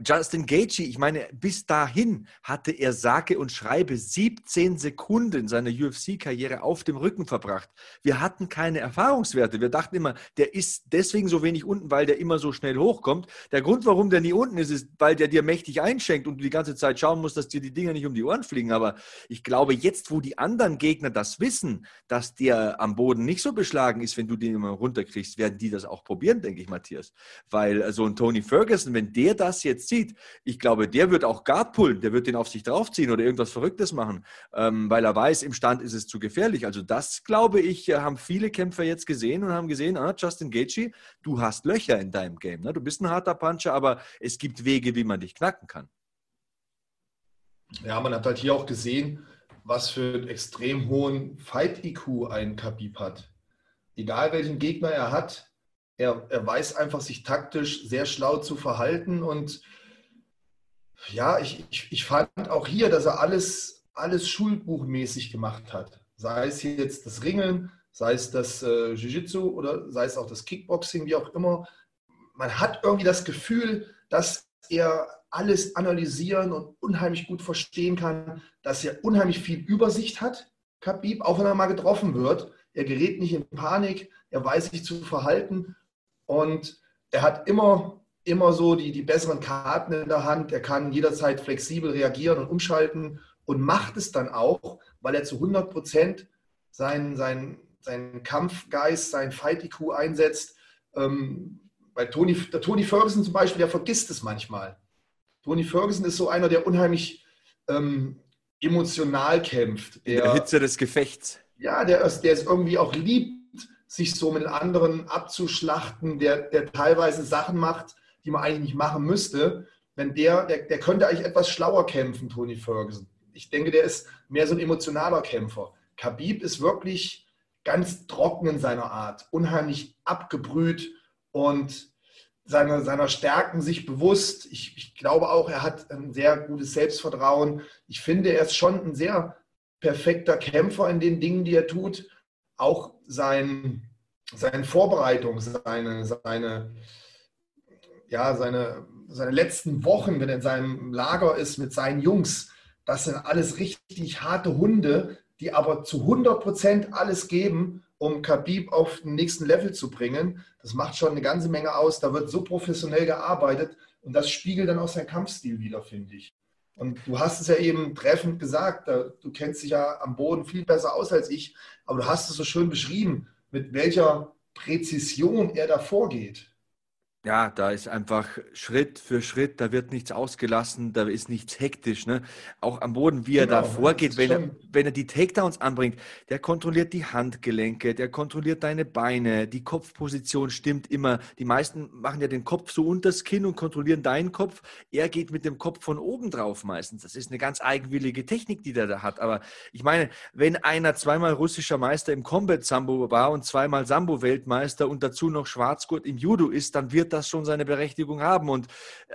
Justin Gaethje, ich meine, bis dahin hatte er sage und schreibe 17 Sekunden seiner UFC-Karriere auf dem Rücken verbracht. Wir hatten keine Erfahrungswerte. Wir dachten immer, der ist deswegen so wenig unten, weil der immer so schnell hochkommt. Der Grund, warum der nie unten ist, ist, weil der dir mächtig einschenkt und du die ganze Zeit schauen musst, dass dir die Dinger nicht um die Ohren fliegen. Aber ich glaube, jetzt, wo die anderen Gegner das wissen, dass der am Boden nicht so beschlagen ist, wenn du den immer runterkriegst, werden die das auch probieren, denke ich, Matthias. Weil so ein Tony Ferguson, wenn der das jetzt jetzt sieht, ich glaube, der wird auch Guard pullen, der wird den auf sich draufziehen oder irgendwas Verrücktes machen, ähm, weil er weiß, im Stand ist es zu gefährlich. Also das, glaube ich, äh, haben viele Kämpfer jetzt gesehen und haben gesehen, ah, Justin Gaethje, du hast Löcher in deinem Game. Ne? Du bist ein harter Puncher, aber es gibt Wege, wie man dich knacken kann. Ja, man hat halt hier auch gesehen, was für einen extrem hohen Fight-IQ ein Khabib hat. egal welchen Gegner er hat, er, er weiß einfach, sich taktisch sehr schlau zu verhalten. Und ja, ich, ich, ich fand auch hier, dass er alles, alles schulbuchmäßig gemacht hat. Sei es jetzt das Ringeln, sei es das äh, Jiu-Jitsu oder sei es auch das Kickboxing, wie auch immer. Man hat irgendwie das Gefühl, dass er alles analysieren und unheimlich gut verstehen kann, dass er unheimlich viel Übersicht hat, Khabib, auch wenn er mal getroffen wird. Er gerät nicht in Panik, er weiß sich zu verhalten und er hat immer, immer so die, die besseren Karten in der Hand. Er kann jederzeit flexibel reagieren und umschalten und macht es dann auch, weil er zu 100 Prozent seinen, seinen, seinen Kampfgeist, sein Fight-IQ einsetzt. Ähm, bei Tony, der Tony Ferguson zum Beispiel, der vergisst es manchmal. Tony Ferguson ist so einer, der unheimlich ähm, emotional kämpft. Der, In der Hitze des Gefechts. Ja, der, der es irgendwie auch liebt, sich so mit anderen abzuschlachten, der, der teilweise Sachen macht, die man eigentlich nicht machen müsste. Wenn der, der, der könnte eigentlich etwas schlauer kämpfen, Tony Ferguson. Ich denke, der ist mehr so ein emotionaler Kämpfer. Khabib ist wirklich ganz trocken in seiner Art, unheimlich abgebrüht und seiner, seiner Stärken sich bewusst. Ich, ich glaube auch, er hat ein sehr gutes Selbstvertrauen. Ich finde, er ist schon ein sehr perfekter Kämpfer in den Dingen, die er tut. Auch sein, seine Vorbereitung, seine, seine, ja, seine, seine letzten Wochen, wenn er in seinem Lager ist mit seinen Jungs, das sind alles richtig harte Hunde, die aber zu 100 Prozent alles geben, um Khabib auf den nächsten Level zu bringen. Das macht schon eine ganze Menge aus. Da wird so professionell gearbeitet und das spiegelt dann auch seinen Kampfstil wieder, finde ich. Und du hast es ja eben treffend gesagt, du kennst dich ja am Boden viel besser aus als ich, aber du hast es so schön beschrieben, mit welcher Präzision er da vorgeht ja, da ist einfach Schritt für Schritt, da wird nichts ausgelassen, da ist nichts hektisch. Ne? Auch am Boden, wie er genau, da vorgeht, wenn er, wenn er die Takedowns anbringt, der kontrolliert die Handgelenke, der kontrolliert deine Beine, die Kopfposition stimmt immer. Die meisten machen ja den Kopf so unters Kinn und kontrollieren deinen Kopf. Er geht mit dem Kopf von oben drauf meistens. Das ist eine ganz eigenwillige Technik, die der da hat. Aber ich meine, wenn einer zweimal russischer Meister im Combat Sambo war und zweimal Sambo-Weltmeister und dazu noch Schwarzgurt im Judo ist, dann wird das schon seine Berechtigung haben. Und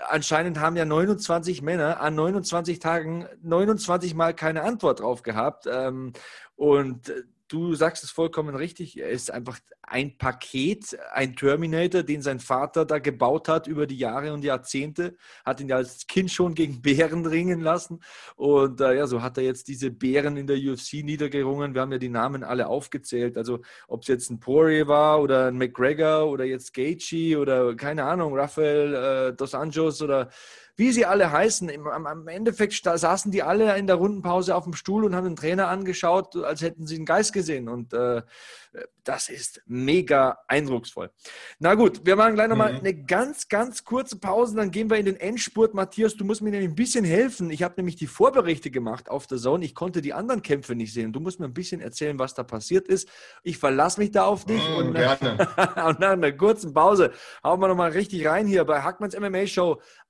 anscheinend haben ja 29 Männer an 29 Tagen 29 Mal keine Antwort drauf gehabt. Ähm, und du sagst es vollkommen richtig. Er ist einfach ein Paket, ein Terminator, den sein Vater da gebaut hat über die Jahre und Jahrzehnte. Hat ihn ja als Kind schon gegen Bären ringen lassen. Und äh, ja, so hat er jetzt diese Bären in der UFC niedergerungen. Wir haben ja die Namen alle aufgezählt. Also, ob es jetzt ein Poirier war oder ein McGregor oder jetzt Gaethje oder keine Ahnung, Rafael äh, Dos Anjos oder wie sie alle heißen, im, am Endeffekt saßen die alle in der Rundenpause auf dem Stuhl und haben den Trainer angeschaut, als hätten sie einen Geist gesehen. Und äh, das ist mega eindrucksvoll. Na gut, wir machen gleich nochmal mhm. eine ganz, ganz kurze Pause, dann gehen wir in den Endspurt. Matthias, du musst mir nämlich ein bisschen helfen. Ich habe nämlich die Vorberichte gemacht auf der Zone. Ich konnte die anderen Kämpfe nicht sehen. Du musst mir ein bisschen erzählen, was da passiert ist. Ich verlasse mich da auf dich. Mhm, und, gerne. und nach einer kurzen Pause hauen wir nochmal richtig rein hier bei Hackmanns MMA Show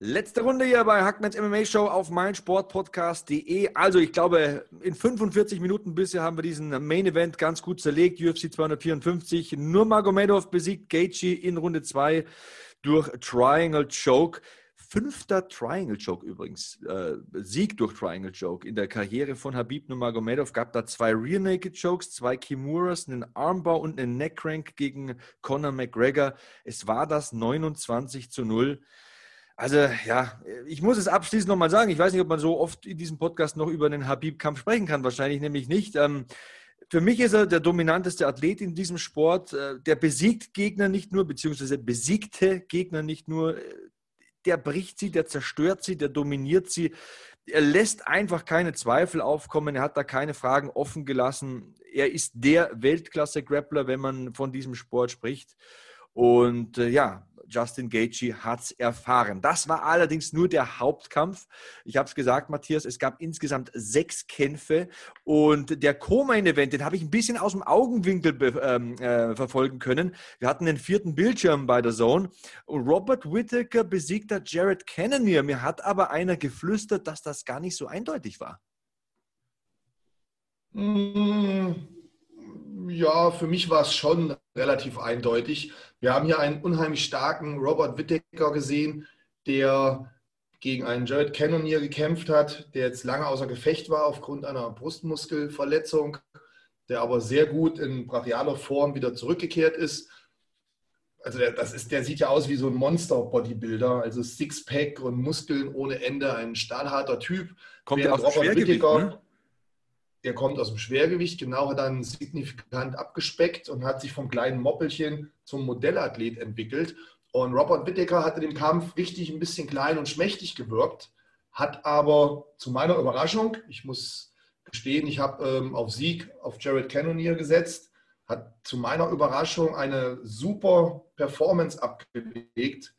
Letzte Runde hier bei Hackmans MMA Show auf meinsportpodcast.de. Also ich glaube, in 45 Minuten bisher haben wir diesen Main Event ganz gut zerlegt. UFC 254. Nurmagomedov besiegt Gaethje in Runde 2 durch Triangle Choke. Fünfter Triangle Choke übrigens. Äh, Sieg durch Triangle Choke. In der Karriere von Habib Nurmagomedov gab da zwei Rear Naked Chokes, zwei Kimuras, einen Armbar und einen Neckcrank gegen Conor McGregor. Es war das 29 zu 0. Also ja, ich muss es abschließend nochmal sagen. Ich weiß nicht, ob man so oft in diesem Podcast noch über den Habib-Kampf sprechen kann. Wahrscheinlich nämlich nicht. Ähm, für mich ist er der dominanteste Athlet in diesem Sport. Äh, der besiegt Gegner nicht nur, beziehungsweise besiegte Gegner nicht nur. Der bricht sie, der zerstört sie, der dominiert sie. Er lässt einfach keine Zweifel aufkommen. Er hat da keine Fragen offen gelassen. Er ist der Weltklasse-Grappler, wenn man von diesem Sport spricht. Und äh, ja, Justin Gaethje hat es erfahren. Das war allerdings nur der Hauptkampf. Ich habe es gesagt, Matthias, es gab insgesamt sechs Kämpfe und der Co-Main-Event, den habe ich ein bisschen aus dem Augenwinkel ähm, äh, verfolgen können. Wir hatten den vierten Bildschirm bei der Zone Robert Whittaker besiegte Jared Cannonier. Mir hat aber einer geflüstert, dass das gar nicht so eindeutig war. Mmh ja, für mich war es schon relativ eindeutig. Wir haben hier einen unheimlich starken Robert Whittaker gesehen, der gegen einen Jared Cannonier gekämpft hat, der jetzt lange außer Gefecht war aufgrund einer Brustmuskelverletzung, der aber sehr gut in brachialer Form wieder zurückgekehrt ist. Also der, das ist, der sieht ja aus wie so ein Monster-Bodybuilder, also Sixpack und Muskeln ohne Ende, ein stahlharter Typ. Kommt ja aus Robert Whittaker, ne? Der kommt aus dem Schwergewicht, genau hat dann signifikant abgespeckt und hat sich vom kleinen Moppelchen zum Modellathlet entwickelt. Und Robert Whittaker hatte den Kampf richtig ein bisschen klein und schmächtig gewirkt, hat aber zu meiner Überraschung, ich muss gestehen, ich habe ähm, auf Sieg auf Jared Cannonier gesetzt, hat zu meiner Überraschung eine super Performance abgelegt,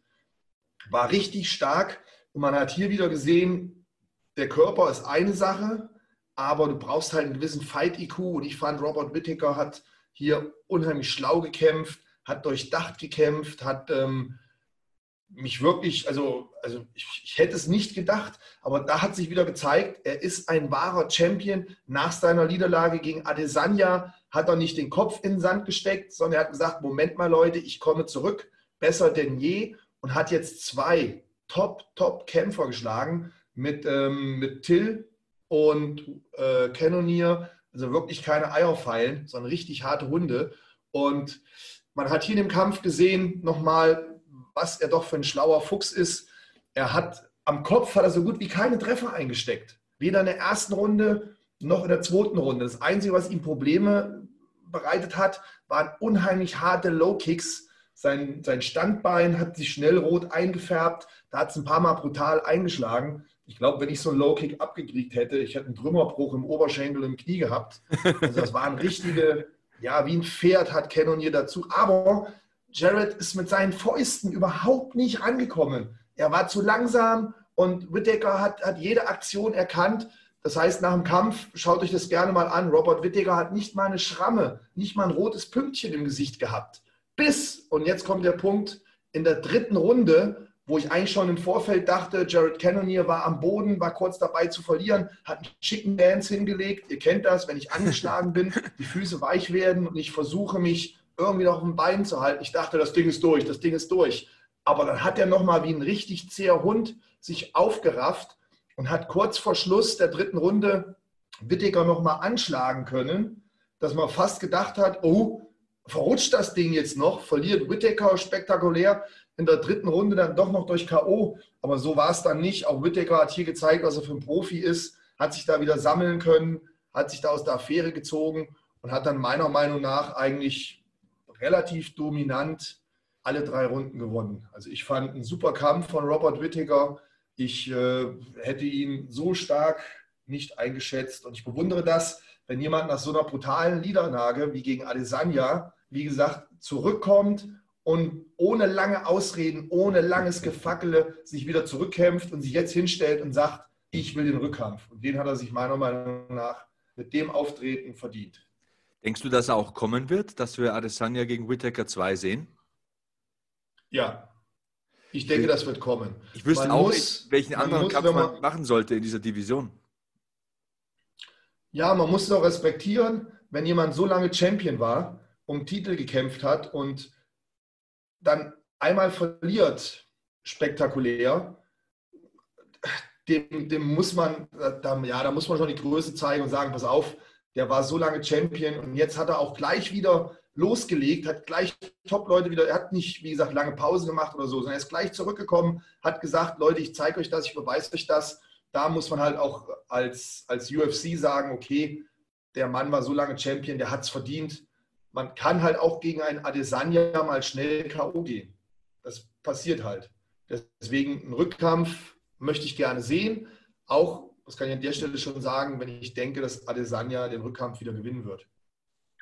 war richtig stark und man hat hier wieder gesehen, der Körper ist eine Sache, aber du brauchst halt einen gewissen Fight-IQ und ich fand, Robert Whittaker hat hier unheimlich schlau gekämpft, hat durchdacht gekämpft, hat ähm, mich wirklich, also, also ich, ich, hätte es nicht gedacht, aber da hat sich wieder gezeigt, er ist ein wahrer Champion. Nach seiner Niederlage gegen Adesanya hat er nicht den Kopf in den Sand gesteckt, sondern er hat gesagt, Moment mal Leute, ich komme zurück, besser denn je und hat jetzt zwei Top-Top-Kämpfer geschlagen mit, ähm, mit Till und äh, Cannoneer, also wirklich keine Eier feilen, sondern richtig harte Hunde. Und man hat hier in dem Kampf gesehen, nochmal, was er doch für ein schlauer Fuchs ist. Er hat am Kopf hat er so gut wie keine Treffer eingesteckt. Weder in der ersten Runde noch in der zweiten Runde. Das Einzige, was ihm Probleme bereitet hat, waren unheimlich harte Low-Kicks. Sein, sein Standbein hat sich schnell rot eingefärbt. Da hat es ein paar Mal brutal eingeschlagen. Ich glaube, wenn ich so einen Low-Kick abgekriegt hätte, ich hätte einen Trümmerbruch im Oberschenkel im Knie gehabt. Also das waren richtige, ja, wie ein Pferd hat Cannonier dazu. Aber Jared ist mit seinen Fäusten überhaupt nicht angekommen. Er war zu langsam und Whittaker hat, hat jede Aktion erkannt. Das heißt, nach dem Kampf, schaut euch das gerne mal an, Robert Whittaker hat nicht mal eine Schramme, nicht mal ein rotes Pünktchen im Gesicht gehabt. Bis, und jetzt kommt der Punkt, in der dritten Runde wo ich eigentlich schon im Vorfeld dachte, Jared Cannonier war am Boden, war kurz dabei zu verlieren, hat einen Chicken Dance hingelegt. Ihr kennt das, wenn ich angeschlagen bin, die Füße weich werden und ich versuche mich irgendwie noch auf dem Bein zu halten. Ich dachte, das Ding ist durch, das Ding ist durch. Aber dann hat er nochmal wie ein richtig zäher Hund sich aufgerafft und hat kurz vor Schluss der dritten Runde Wittiger nochmal anschlagen können, dass man fast gedacht hat, oh, verrutscht das Ding jetzt noch, verliert Whittaker spektakulär in der dritten Runde dann doch noch durch K.O. Aber so war es dann nicht. Auch Whittaker hat hier gezeigt, was er für ein Profi ist, hat sich da wieder sammeln können, hat sich da aus der Affäre gezogen und hat dann meiner Meinung nach eigentlich relativ dominant alle drei Runden gewonnen. Also ich fand einen super Kampf von Robert Whittaker. Ich äh, hätte ihn so stark nicht eingeschätzt und ich bewundere das, wenn jemand nach so einer brutalen Niederlage wie gegen Adesanya, wie gesagt, zurückkommt und ohne lange Ausreden, ohne langes Gefackele sich wieder zurückkämpft und sich jetzt hinstellt und sagt, ich will den Rückkampf. Und den hat er sich meiner Meinung nach mit dem Auftreten verdient. Denkst du, dass er auch kommen wird, dass wir Adesanya gegen Whittaker 2 sehen? Ja, ich denke, das wird kommen. Ich wüsste man auch muss, welchen anderen muss, Kampf man, man machen sollte in dieser Division. Ja, man muss es auch respektieren, wenn jemand so lange Champion war, um Titel gekämpft hat und dann einmal verliert, spektakulär, dem, dem muss man, da, ja, da muss man schon die Größe zeigen und sagen, pass auf, der war so lange Champion und jetzt hat er auch gleich wieder losgelegt, hat gleich Top-Leute wieder, er hat nicht, wie gesagt, lange Pause gemacht oder so, sondern er ist gleich zurückgekommen, hat gesagt, Leute, ich zeige euch das, ich beweise euch das. Da muss man halt auch als, als UFC sagen, okay, der Mann war so lange Champion, der hat es verdient man kann halt auch gegen einen Adesanya mal schnell K.O. gehen. Das passiert halt. Deswegen einen Rückkampf möchte ich gerne sehen. Auch, das kann ich an der Stelle schon sagen, wenn ich denke, dass Adesanya den Rückkampf wieder gewinnen wird.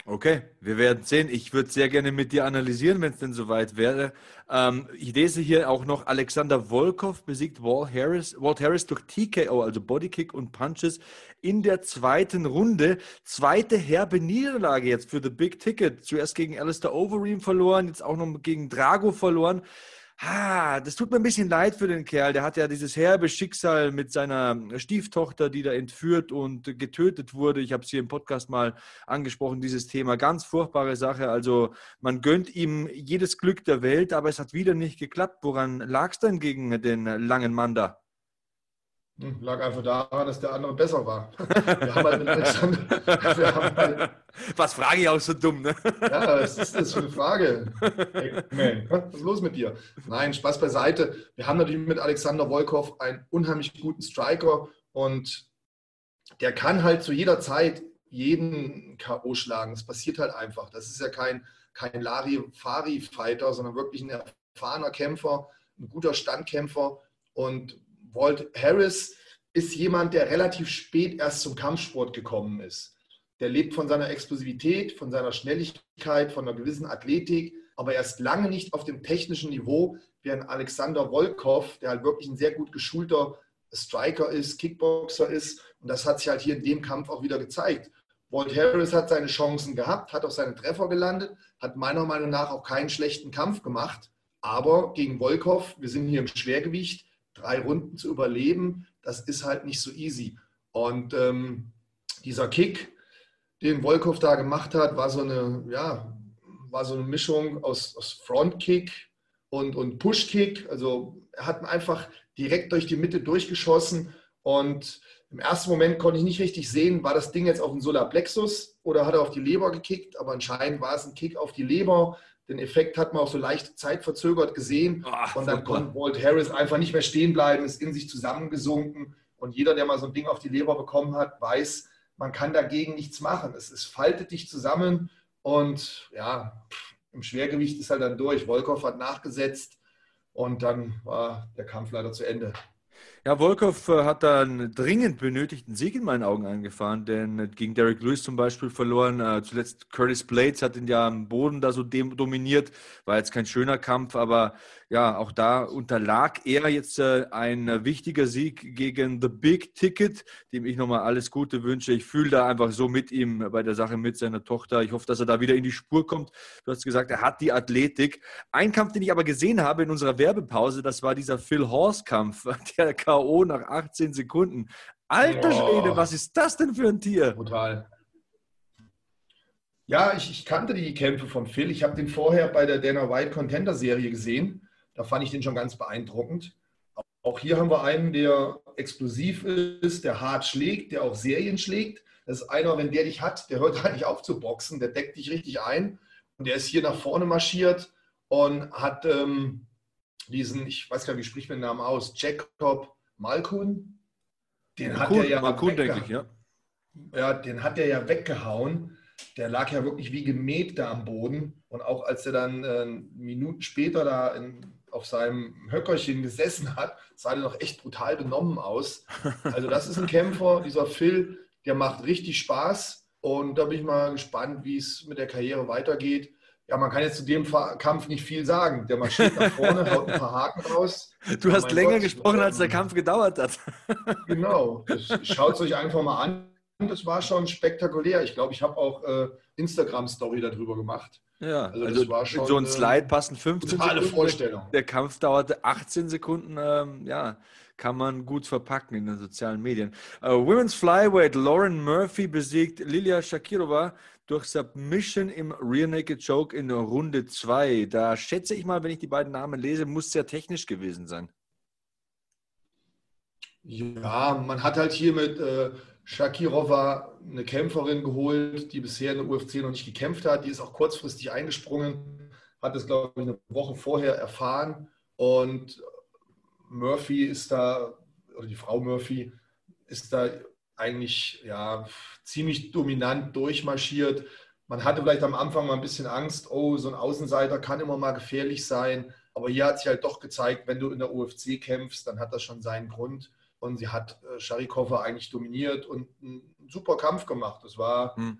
Okay, wir werden sehen. Ich würde sehr gerne mit dir analysieren, wenn es denn soweit wäre. Ähm, ich lese hier auch noch, Alexander Volkov besiegt Walt Harris, Walt Harris durch TKO, also Bodykick und Punches in der zweiten Runde. Zweite herbe Niederlage jetzt für The Big Ticket. Zuerst gegen Alistair Overeem verloren, jetzt auch noch gegen Drago verloren ah, das tut mir ein bisschen leid für den Kerl. Der hat ja dieses herbe Schicksal mit seiner Stieftochter, die da entführt und getötet wurde. Ich habe es hier im Podcast mal angesprochen, dieses Thema. Ganz furchtbare Sache. Also man gönnt ihm jedes Glück der Welt, aber es hat wieder nicht geklappt. Woran lag es denn gegen den langen Mann da? Hm, lag einfach daran, dass der andere besser war. Wir haben halt mit Alexander, haben halt, was frage ich auch so dumm, ne? Ja, was ist das für eine Frage? Hey, was ist los mit dir? Nein, Spaß beiseite. Wir haben natürlich mit Alexander Volkov einen unheimlich guten Striker und der kann halt zu jeder Zeit jeden K.O. schlagen. Das passiert halt einfach. Das ist ja kein, kein Lari-Fari-Fighter, sondern wirklich ein erfahrener Kämpfer, ein guter Standkämpfer und Walt Harris ist jemand, der relativ spät erst zum Kampfsport gekommen ist. Der lebt von seiner Explosivität, von seiner Schnelligkeit, von einer gewissen Athletik, aber er ist lange nicht auf dem technischen Niveau, wie ein Alexander Volkov, der halt wirklich ein sehr gut geschulter Striker ist, Kickboxer ist. Und das hat sich halt hier in dem Kampf auch wieder gezeigt. Walt Harris hat seine Chancen gehabt, hat auch seine Treffer gelandet, hat meiner Meinung nach auch keinen schlechten Kampf gemacht. Aber gegen Volkov, wir sind hier im Schwergewicht, drei Runden zu überleben, das ist halt nicht so easy. Und ähm, dieser Kick, den Wolkow da gemacht hat, war so eine, ja, war so eine Mischung aus, aus Frontkick und, und Pushkick. Also er hat einfach direkt durch die Mitte durchgeschossen und im ersten Moment konnte ich nicht richtig sehen, war das Ding jetzt auf den Solarplexus oder hat er auf die Leber gekickt, aber anscheinend war es ein Kick auf die Leber. Den Effekt hat man auch so leicht zeitverzögert gesehen. Ach, und dann konnte Walt Harris einfach nicht mehr stehen bleiben, ist in sich zusammengesunken. Und jeder, der mal so ein Ding auf die Leber bekommen hat, weiß, man kann dagegen nichts machen. Es, es faltet dich zusammen und ja, im Schwergewicht ist halt dann durch. Wolkow hat nachgesetzt und dann war der Kampf leider zu Ende. Ja, Volkov äh, hat da einen dringend benötigten Sieg in meinen Augen eingefahren, denn gegen Derek Lewis zum Beispiel verloren. Äh, zuletzt Curtis Blades hat ihn ja am Boden da so dominiert. War jetzt kein schöner Kampf, aber ja, auch da unterlag er jetzt äh, ein wichtiger Sieg gegen The Big Ticket, dem ich nochmal alles Gute wünsche. Ich fühle da einfach so mit ihm bei der Sache mit seiner Tochter. Ich hoffe, dass er da wieder in die Spur kommt. Du hast gesagt, er hat die Athletik. Ein Kampf, den ich aber gesehen habe in unserer Werbepause, das war dieser Phil Horst-Kampf, der K.O. nach 18 Sekunden. Alter Schwede, was ist das denn für ein Tier? Brutal. Ja, ich, ich kannte die Kämpfe von Phil. Ich habe den vorher bei der Dana White Contender Serie gesehen. Da fand ich den schon ganz beeindruckend. Auch hier haben wir einen, der explosiv ist, der hart schlägt, der auch Serien schlägt. Das ist einer, wenn der dich hat, der hört halt nicht auf zu boxen, der deckt dich richtig ein. Und der ist hier nach vorne marschiert und hat ähm, diesen, ich weiß gar nicht, wie spricht man den Namen aus, Jacob Malkun. Den Malkun, hat er ja Malkun, denke ich, ja. Ja, den hat er ja weggehauen. Der lag ja wirklich wie gemäht da am Boden. Und auch als er dann äh, Minuten später da in, auf seinem Höckerchen gesessen hat, sah er noch echt brutal benommen aus. Also das ist ein Kämpfer, dieser Phil, der macht richtig Spaß und da bin ich mal gespannt, wie es mit der Karriere weitergeht. Ja, man kann jetzt zu dem Kampf nicht viel sagen. Der marschiert nach vorne, haut ein paar Haken raus. Du hast länger Gott, gesprochen, als der Kampf gedauert hat. Genau. Schaut es euch einfach mal an. Das war schon spektakulär. Ich glaube, ich habe auch äh, Instagram-Story darüber gemacht. Ja, also, also das war schon so ein Slide passen 15 Sekunden. Vorstellung. Der Kampf dauerte 18 Sekunden. Ähm, ja, kann man gut verpacken in den sozialen Medien. Uh, Women's Flyweight Lauren Murphy besiegt Lilia Shakirova durch Submission im Rear Naked Choke in Runde 2. Da schätze ich mal, wenn ich die beiden Namen lese, muss sehr technisch gewesen sein. Ja, man hat halt hier mit äh, Shakirova eine Kämpferin geholt, die bisher in der UFC noch nicht gekämpft hat. Die ist auch kurzfristig eingesprungen, hat es, glaube ich, eine Woche vorher erfahren. Und Murphy ist da, oder die Frau Murphy, ist da eigentlich ja, ziemlich dominant durchmarschiert. Man hatte vielleicht am Anfang mal ein bisschen Angst, oh, so ein Außenseiter kann immer mal gefährlich sein. Aber hier hat sich halt doch gezeigt, wenn du in der UFC kämpfst, dann hat das schon seinen Grund. Und sie hat äh, Sharikova eigentlich dominiert und einen super Kampf gemacht. Es war, hm.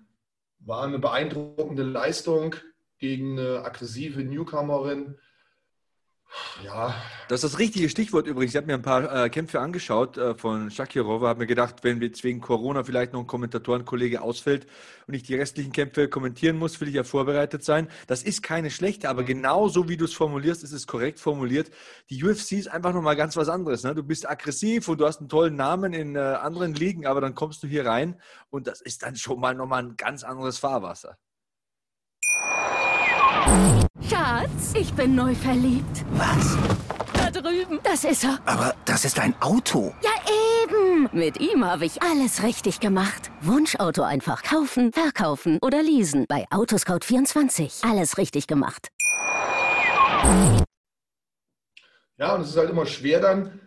war eine beeindruckende Leistung gegen eine aggressive Newcomerin. Ja. Das ist das richtige Stichwort übrigens. Ich habe mir ein paar äh, Kämpfe angeschaut äh, von Shakirova, habe mir gedacht, wenn jetzt wegen Corona vielleicht noch ein Kommentatorenkollege ausfällt und ich die restlichen Kämpfe kommentieren muss, will ich ja vorbereitet sein. Das ist keine schlechte, aber mhm. genau so wie du es formulierst, ist es korrekt formuliert. Die UFC ist einfach nochmal ganz was anderes. Ne? Du bist aggressiv und du hast einen tollen Namen in äh, anderen Ligen, aber dann kommst du hier rein und das ist dann schon mal nochmal ein ganz anderes Fahrwasser. Schatz, ich bin neu verliebt. Was? Da drüben. Das ist er. Aber das ist ein Auto. Ja, eben. Mit ihm habe ich alles richtig gemacht. Wunschauto einfach kaufen, verkaufen oder leasen. Bei Autoscout24. Alles richtig gemacht. Ja, und es ist halt immer schwer dann.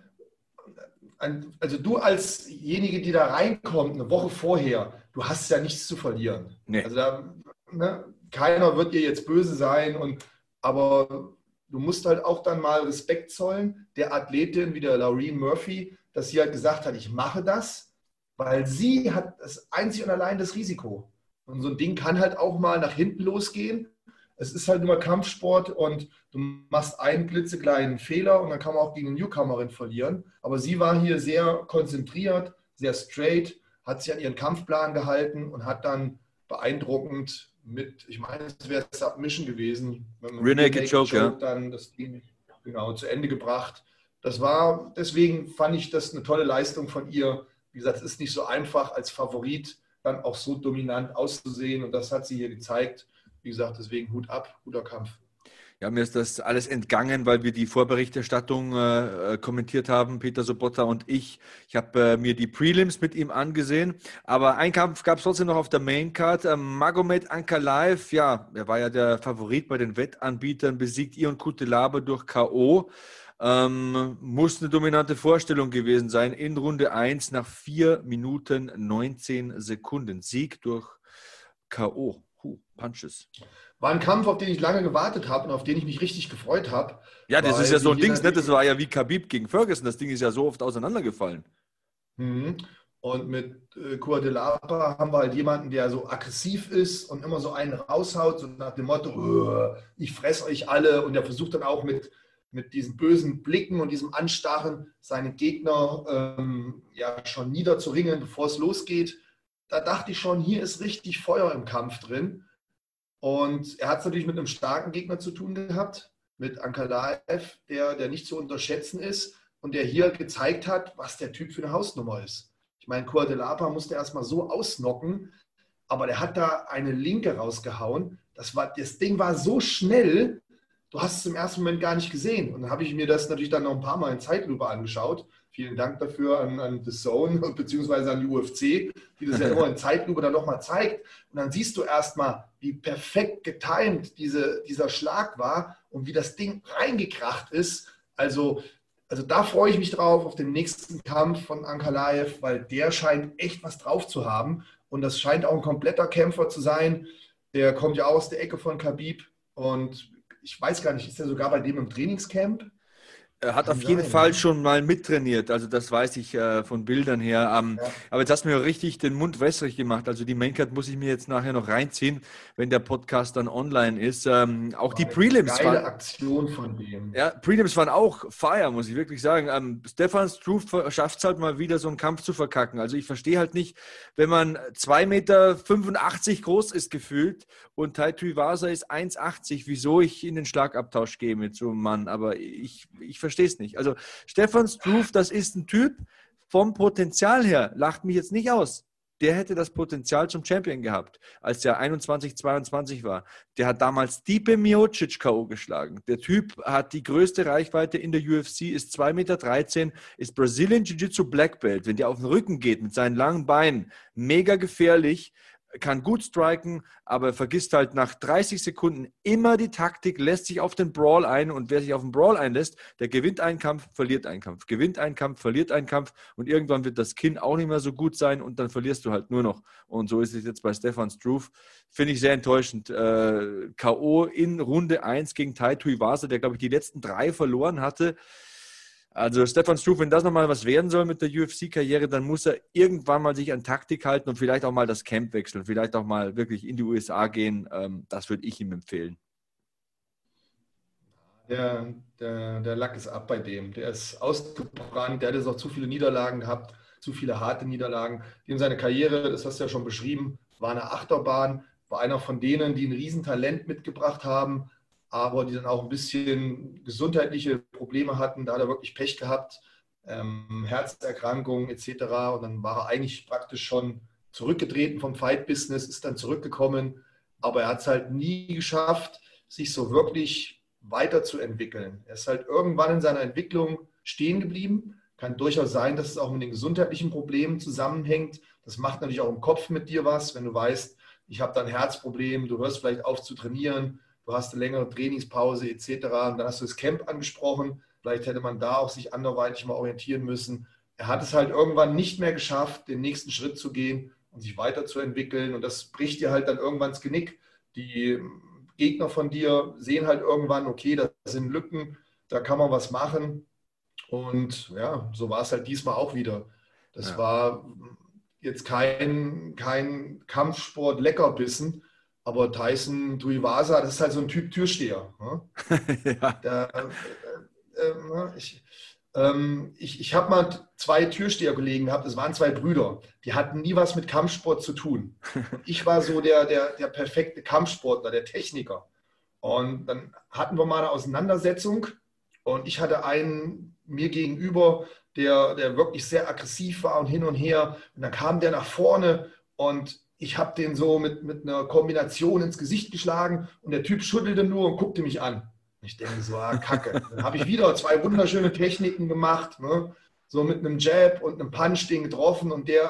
Also du alsjenige, die da reinkommt, eine Woche vorher, du hast ja nichts zu verlieren. Nee. Also da, ne, keiner wird dir jetzt böse sein, und, aber du musst halt auch dann mal Respekt zollen der Athletin wie der Laureen Murphy, dass sie halt gesagt hat, ich mache das, weil sie hat das einzig und allein das Risiko. Und so ein Ding kann halt auch mal nach hinten losgehen. Es ist halt nur Kampfsport und du machst einen klitzekleinen Fehler und dann kann man auch gegen eine Newcomerin verlieren. Aber sie war hier sehr konzentriert, sehr straight, hat sich an ihren Kampfplan gehalten und hat dann beeindruckend mit, ich meine, es wäre Submission gewesen. Renee Choke, ja. Dann das Ding genau zu Ende gebracht. Das war, deswegen fand ich das eine tolle Leistung von ihr. Wie gesagt, es ist nicht so einfach als Favorit dann auch so dominant auszusehen und das hat sie hier gezeigt. Wie gesagt, deswegen Hut ab, guter Kampf. Ja, mir ist das alles entgangen, weil wir die Vorberichterstattung äh, äh kommentiert haben, Peter Sobotta und ich. Ich habe äh, mir die Prelims mit ihm angesehen, aber einen Kampf gab es trotzdem noch auf der Maincard. Äh, Magomed Ankalaev, ja, er war ja der Favorit bei den Wettanbietern, besiegt Ion Kutelabe durch K.O. Ähm, muss eine dominante Vorstellung gewesen sein in Runde 1 nach 4 Minuten 19 Sekunden. Sieg durch K.O. Huh, Punches. War ein Kampf, auf den ich lange gewartet habe und auf den ich mich richtig gefreut habe. Ja, das ist ja so ein Ding, ne? das war ja wie Khabib gegen Ferguson. Das Ding ist ja so oft auseinandergefallen. Mhm. Und mit äh, Lapa haben wir halt jemanden, der so aggressiv ist und immer so einen raushaut, so nach dem Motto, ich fress euch alle. Und der versucht dann auch mit, mit diesen bösen Blicken und diesem Anstarren seine Gegner ähm, ja schon niederzuringen, bevor es losgeht. Da dachte ich schon, hier ist richtig Feuer im Kampf drin. Und er hat es natürlich mit einem starken Gegner zu tun gehabt, mit Ankalaev, der, der nicht zu unterschätzen ist und der hier gezeigt hat, was der Typ für eine Hausnummer ist. Ich meine, Coadelapa musste erstmal so ausnocken, aber der hat da eine Linke rausgehauen. Das, war, das Ding war so schnell, du hast es im ersten Moment gar nicht gesehen. Und dann habe ich mir das natürlich dann noch ein paar Mal in Zeitlupe angeschaut. Vielen Dank dafür an, an The Zone bzw. an die UFC, die das ja immer in Zeitlupe dann nochmal zeigt. Und dann siehst du erstmal, wie perfekt getimed diese, dieser Schlag war und wie das Ding reingekracht ist. Also, also da freue ich mich drauf auf den nächsten Kampf von Ankalaev, weil der scheint echt was drauf zu haben. Und das scheint auch ein kompletter Kämpfer zu sein. Der kommt ja aus der Ecke von Khabib und ich weiß gar nicht, ist er sogar bei dem im Trainingscamp? Er hat auf jeden sein, Fall schon mal mittrainiert, also das weiß ich äh, von Bildern her. Ähm, ja. Aber jetzt hast du mir richtig den Mund wässrig gemacht. Also die Maincard muss ich mir jetzt nachher noch reinziehen, wenn der Podcast dann online ist. Ähm, auch die Prelims geile waren. Aktion von dem. Ja, Prelims waren auch Fire, muss ich wirklich sagen. Ähm, Stefan Struve schafft es halt mal wieder, so einen Kampf zu verkacken. Also ich verstehe halt nicht, wenn man 2,85 Meter groß ist gefühlt und Tai Tuivasa ist 1,80, wieso ich in den Schlagabtausch gehe mit so einem Mann. Aber ich, ich verstehe es nicht. Also Stefan Struve, das ist ein Typ vom Potenzial her, lacht mich jetzt nicht aus. Der hätte das Potenzial zum Champion gehabt, als er 21, 22 war. Der hat damals Stipe Miocic K.O. geschlagen. Der Typ hat die größte Reichweite in der UFC, ist 2,13 Meter, ist Brazilian Jiu-Jitsu Black Belt. Wenn der auf den Rücken geht mit seinen langen Beinen, mega gefährlich kann gut striken, aber vergisst halt nach 30 Sekunden immer die Taktik, lässt sich auf den Brawl ein und wer sich auf den Brawl einlässt, der gewinnt einen Kampf, verliert einen Kampf, gewinnt einen Kampf, verliert einen Kampf und irgendwann wird das Kinn auch nicht mehr so gut sein und dann verlierst du halt nur noch. Und so ist es jetzt bei Stefan Struve. Finde ich sehr enttäuschend. Äh, K.O. in Runde 1 gegen Tai Tuivasa, der glaube ich die letzten drei verloren hatte. Also Stefan Struve, wenn das nochmal was werden soll mit der UFC-Karriere, dann muss er irgendwann mal sich an Taktik halten und vielleicht auch mal das Camp wechseln, vielleicht auch mal wirklich in die USA gehen. Ähm, das würde ich ihm empfehlen. Der, der, der Lack ist ab bei dem. Der ist ausgebrannt, der hat jetzt auch zu viele Niederlagen gehabt, zu viele harte Niederlagen. Dem seine Karriere, das hast du ja schon beschrieben, war eine Achterbahn, war einer von denen, die ein Riesentalent mitgebracht haben, aber die dann auch ein bisschen gesundheitliche Probleme hatten. Da hat er wirklich Pech gehabt, ähm, Herzerkrankungen etc. Und dann war er eigentlich praktisch schon zurückgetreten vom Fight-Business, ist dann zurückgekommen, aber er hat es halt nie geschafft, sich so wirklich weiterzuentwickeln. Er ist halt irgendwann in seiner Entwicklung stehen geblieben. Kann durchaus sein, dass es auch mit den gesundheitlichen Problemen zusammenhängt. Das macht natürlich auch im Kopf mit dir was, wenn du weißt, ich habe da ein Herzproblem, du hörst vielleicht auf zu trainieren, du hast eine längere Trainingspause etc. Und dann hast du das Camp angesprochen. Vielleicht hätte man da auch sich anderweitig mal orientieren müssen. Er hat es halt irgendwann nicht mehr geschafft, den nächsten Schritt zu gehen und sich weiterzuentwickeln. Und das bricht dir halt dann irgendwann das Genick. Die Gegner von dir sehen halt irgendwann, okay, da sind Lücken, da kann man was machen. Und ja, so war es halt diesmal auch wieder. Das ja. war jetzt kein, kein Kampfsport-Leckerbissen, aber Tyson Tuivasa, das ist halt so ein Typ Türsteher. Ne? ja. Der, äh, äh, ne, ich, ähm, ich, ich habe mal zwei Türsteherkollegen gehabt, das waren zwei Brüder, die hatten nie was mit Kampfsport zu tun. ich war so der, der, der perfekte Kampfsportler, der Techniker. Und dann hatten wir mal eine Auseinandersetzung und ich hatte einen mir gegenüber, der, der wirklich sehr aggressiv war und hin und her. Und dann kam der nach vorne und ich habe den so mit, mit einer Kombination ins Gesicht geschlagen und der Typ schüttelte nur und guckte mich an. Ich denke so, ah, kacke. Dann habe ich wieder zwei wunderschöne Techniken gemacht, ne? so mit einem Jab und einem Punch den getroffen und der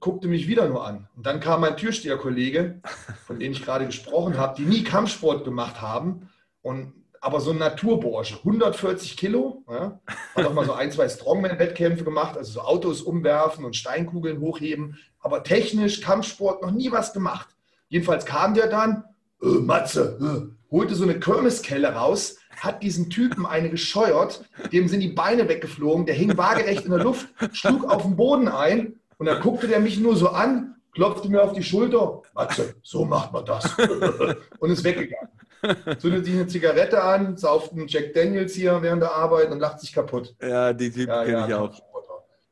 guckte mich wieder nur an. Und dann kam mein Türsteherkollege, von dem ich gerade gesprochen habe, die nie Kampfsport gemacht haben und aber so ein Naturbursche, 140 Kilo, ja, hat auch mal so ein, zwei Strongman-Wettkämpfe gemacht, also so Autos umwerfen und Steinkugeln hochheben, aber technisch Kampfsport noch nie was gemacht. Jedenfalls kam der dann, äh, Matze, äh, holte so eine Kirmeskelle raus, hat diesen Typen eine gescheuert, dem sind die Beine weggeflogen, der hing waagerecht in der Luft, schlug auf den Boden ein und dann guckte der mich nur so an, klopfte mir auf die Schulter, Matze, so macht man das. Und ist weggegangen zündet sich eine Zigarette an, sauft einen Jack Daniels hier während der Arbeit und lacht sich kaputt. Ja, die Typen ja, kenne ja, ich auch.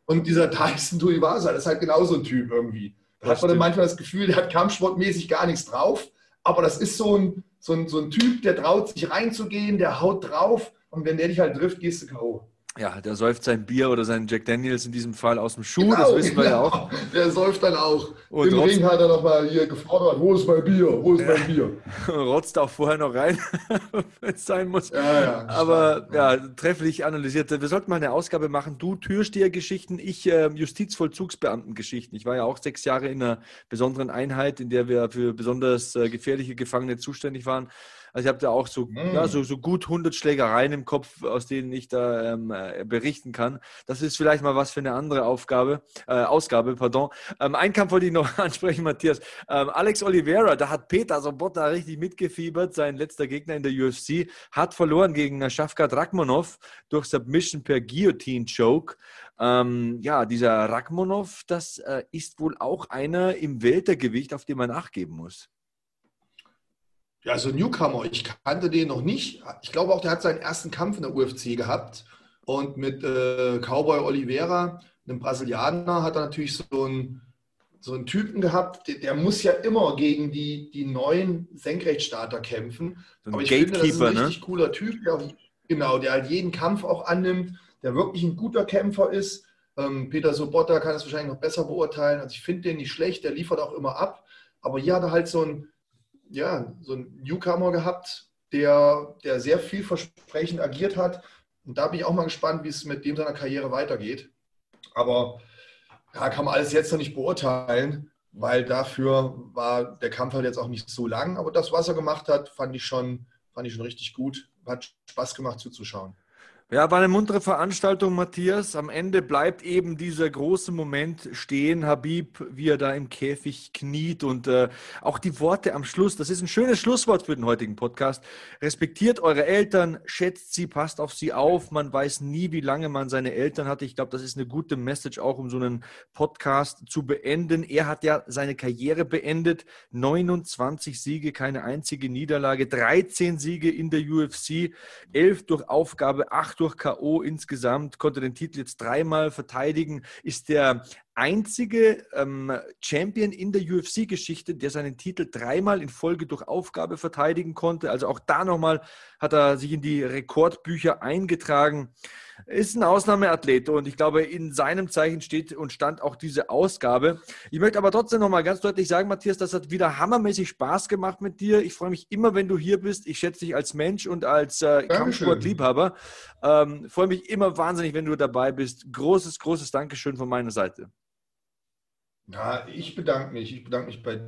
Und dieser Tyson Tuivasa, das ist halt genauso ein Typ irgendwie. Da hat man dann manchmal das Gefühl, der hat kampfsportmäßig gar nichts drauf, aber das ist so ein, so ein, so ein Typ, der traut sich reinzugehen, der haut drauf und wenn der dich halt trifft, gehst du K.O. Ja, der säuft sein Bier oder seinen Jack Daniels in diesem Fall aus dem Schuh, genau, das wissen wir genau. ja auch. Der säuft dann auch. Und Im Ring hat er nochmal hier gefordert, wo ist mein Bier, wo ist ja. mein Bier? Rotzt auch vorher noch rein, wenn es sein muss. Ja, ja, Aber ja, trefflich analysiert. Wir sollten mal eine Ausgabe machen, du Türstehergeschichten, ich äh, Justizvollzugsbeamtengeschichten. Ich war ja auch sechs Jahre in einer besonderen Einheit, in der wir für besonders äh, gefährliche Gefangene zuständig waren. Also ich habe da auch so, mm. ja, so, so gut 100 Schlägereien im Kopf, aus denen ich da ähm, äh, berichten kann. Das ist vielleicht mal was für eine andere Aufgabe, äh, Ausgabe, pardon. Ähm, einen Kampf wollte ich noch ansprechen, Matthias. Ähm, Alex Oliveira, da hat Peter Sobotta richtig mitgefiebert. Sein letzter Gegner in der UFC hat verloren gegen Shafkat Rakhmonov durch Submission per Guillotine-Choke. Ähm, ja, dieser Rakhmonov, das äh, ist wohl auch einer im Weltergewicht, auf den man nachgeben muss. Ja, also Newcomer, ich kannte den noch nicht. Ich glaube auch, der hat seinen ersten Kampf in der UFC gehabt. Und mit äh, Cowboy Oliveira, einem Brasilianer, hat er natürlich so einen, so einen Typen gehabt, der, der, muss ja immer gegen die, die neuen Senkrechtstarter kämpfen. So Aber ich finde, das ist ein ne? richtig cooler Typ, der, genau, der halt jeden Kampf auch annimmt, der wirklich ein guter Kämpfer ist. Ähm, Peter Sobotta kann es wahrscheinlich noch besser beurteilen. Also ich finde den nicht schlecht, der liefert auch immer ab. Aber hier hat er halt so ein ja, so einen Newcomer gehabt, der, der sehr vielversprechend agiert hat. Und da bin ich auch mal gespannt, wie es mit dem seiner Karriere weitergeht. Aber ja, kann man alles jetzt noch nicht beurteilen, weil dafür war der Kampf halt jetzt auch nicht so lang. Aber das, was er gemacht hat, fand ich schon, fand ich schon richtig gut. Hat Spaß gemacht zuzuschauen. Ja, war eine muntere Veranstaltung, Matthias. Am Ende bleibt eben dieser große Moment stehen, Habib, wie er da im Käfig kniet und äh, auch die Worte am Schluss. Das ist ein schönes Schlusswort für den heutigen Podcast. Respektiert eure Eltern, schätzt sie, passt auf sie auf. Man weiß nie, wie lange man seine Eltern hatte. Ich glaube, das ist eine gute Message auch, um so einen Podcast zu beenden. Er hat ja seine Karriere beendet. 29 Siege, keine einzige Niederlage, 13 Siege in der UFC, 11 durch Aufgabe, 8 durch K.O. insgesamt, konnte den Titel jetzt dreimal verteidigen, ist der einzige ähm, Champion in der UFC-Geschichte, der seinen Titel dreimal in Folge durch Aufgabe verteidigen konnte. Also auch da nochmal hat er sich in die Rekordbücher eingetragen. Ist ein Ausnahmeathlet und ich glaube, in seinem Zeichen steht und stand auch diese Ausgabe. Ich möchte aber trotzdem nochmal ganz deutlich sagen, Matthias, das hat wieder hammermäßig Spaß gemacht mit dir. Ich freue mich immer, wenn du hier bist. Ich schätze dich als Mensch und als äh, Kampfsportliebhaber. Ähm, freue mich immer wahnsinnig, wenn du dabei bist. Großes, großes Dankeschön von meiner Seite. Ja, ich bedanke mich. Ich bedanke mich bei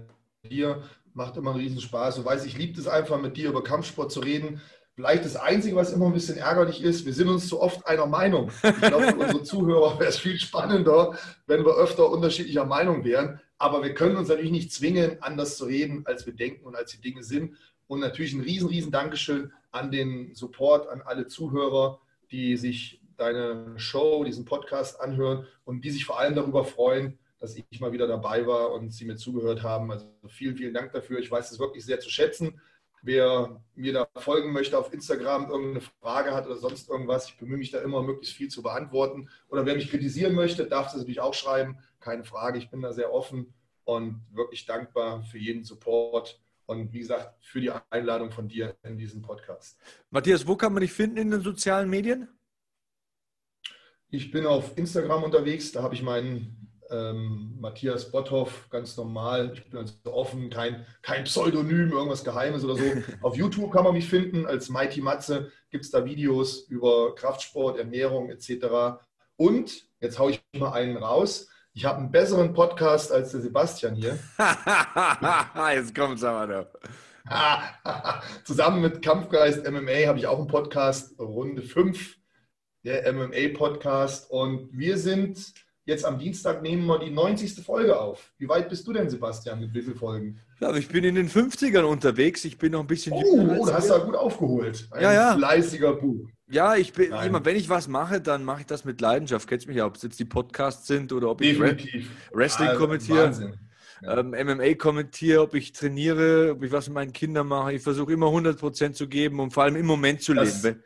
dir. Macht immer einen Riesenspaß. Du weißt, ich liebe es einfach, mit dir über Kampfsport zu reden. Vielleicht das Einzige, was immer ein bisschen ärgerlich ist, wir sind uns zu oft einer Meinung. Ich glaube, für unsere Zuhörer wäre es viel spannender, wenn wir öfter unterschiedlicher Meinung wären. Aber wir können uns natürlich nicht zwingen, anders zu reden, als wir denken und als die Dinge sind. Und natürlich ein riesen, riesen Dankeschön an den Support, an alle Zuhörer, die sich deine Show, diesen Podcast anhören und die sich vor allem darüber freuen, dass ich mal wieder dabei war und Sie mir zugehört haben. Also vielen, vielen Dank dafür. Ich weiß es wirklich sehr zu schätzen. Wer mir da folgen möchte auf Instagram, irgendeine Frage hat oder sonst irgendwas, ich bemühe mich da immer, möglichst viel zu beantworten. Oder wer mich kritisieren möchte, darf das natürlich auch schreiben. Keine Frage, ich bin da sehr offen und wirklich dankbar für jeden Support und wie gesagt, für die Einladung von dir in diesen Podcast. Matthias, wo kann man dich finden in den sozialen Medien? Ich bin auf Instagram unterwegs, da habe ich meinen ähm, Matthias Botthoff, ganz normal. Ich bin also offen, kein, kein Pseudonym, irgendwas Geheimes oder so. Auf YouTube kann man mich finden. Als Mighty Matze gibt es da Videos über Kraftsport, Ernährung etc. Und jetzt haue ich mal einen raus. Ich habe einen besseren Podcast als der Sebastian hier. jetzt kommt es aber noch. Zusammen mit Kampfgeist MMA habe ich auch einen Podcast, Runde 5, der MMA-Podcast. Und wir sind Jetzt am Dienstag nehmen wir die 90. Folge auf. Wie weit bist du denn, Sebastian, mit wie vielen Folgen? Ja, ich bin in den 50ern unterwegs. Ich bin noch ein bisschen oh. Oh, da hast du gut aufgeholt. Ein ja, ja. fleißiger Buch. Ja, ich bin immer, wenn ich was mache, dann mache ich das mit Leidenschaft. Kennst mich ja, ob es jetzt die Podcasts sind oder ob Definitiv. ich Wrestling also, kommentiere. Ja. Ähm, MMA kommentiere, ob ich trainiere, ob ich was mit meinen Kindern mache. Ich versuche immer 100% zu geben und vor allem im Moment zu das, leben.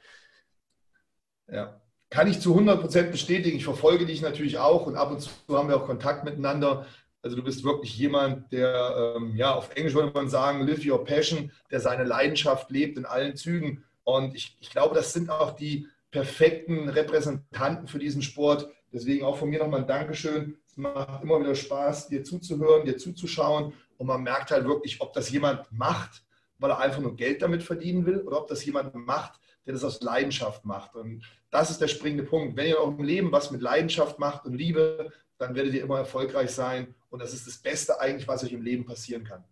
Ja, kann ich zu 100 Prozent bestätigen. Ich verfolge dich natürlich auch und ab und zu haben wir auch Kontakt miteinander. Also du bist wirklich jemand, der, ähm, ja, auf Englisch würde man sagen, live your passion, der seine Leidenschaft lebt in allen Zügen. Und ich, ich glaube, das sind auch die perfekten Repräsentanten für diesen Sport. Deswegen auch von mir nochmal ein Dankeschön. Es macht immer wieder Spaß, dir zuzuhören, dir zuzuschauen. Und man merkt halt wirklich, ob das jemand macht, weil er einfach nur Geld damit verdienen will, oder ob das jemand macht, der das aus Leidenschaft macht. Und das ist der springende Punkt. Wenn ihr auch im Leben was mit Leidenschaft macht und Liebe, dann werdet ihr immer erfolgreich sein. Und das ist das Beste eigentlich, was euch im Leben passieren kann.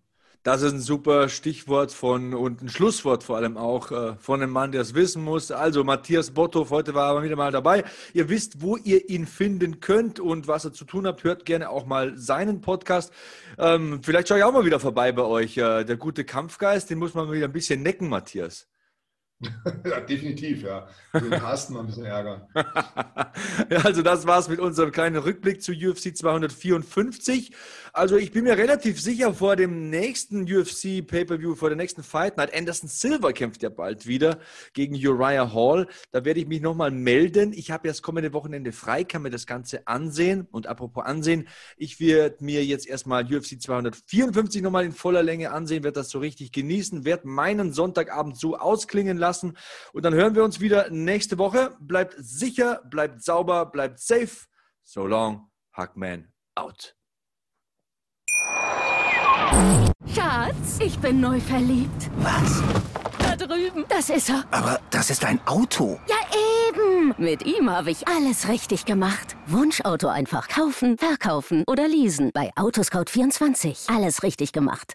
Das ist ein super Stichwort von und ein Schlusswort vor allem auch äh, von einem Mann, der es wissen muss. Also Matthias Botthoff, heute war er wieder mal dabei. Ihr wisst, wo ihr ihn finden könnt und was er zu tun habt. Hört gerne auch mal seinen Podcast. Ähm, vielleicht schaue ich auch mal wieder vorbei bei euch. Äh, der gute Kampfgeist, den muss man wieder ein bisschen necken, Matthias. ja, definitiv, ja. Den Carsten mal ein bisschen ärgern. ja, also das war's mit unserem kleinen Rückblick zu UFC 254. Also ich bin mir relativ sicher, vor dem nächsten UFC Pay-Per-View, vor der nächsten Fight Night, Anderson Silver kämpft ja bald wieder gegen Uriah Hall. Da werde ich mich nochmal melden. Ich habe ja das kommende Wochenende frei, kann mir das Ganze ansehen. Und apropos ansehen, ich werde mir jetzt erstmal UFC 254 nochmal in voller Länge ansehen, werde das so richtig genießen, werde meinen Sonntagabend so ausklingen lassen lassen. Und dann hören wir uns wieder nächste Woche. Bleibt sicher, bleibt sauber, bleibt safe. So long, Hackman out. Schatz, ich bin neu verliebt. Was? Da drüben. Das ist er. Aber das ist ein Auto. Ja, eben. Mit ihm habe ich alles richtig gemacht. Wunschauto einfach kaufen, verkaufen oder leasen. Bei Autoscout24. Alles richtig gemacht.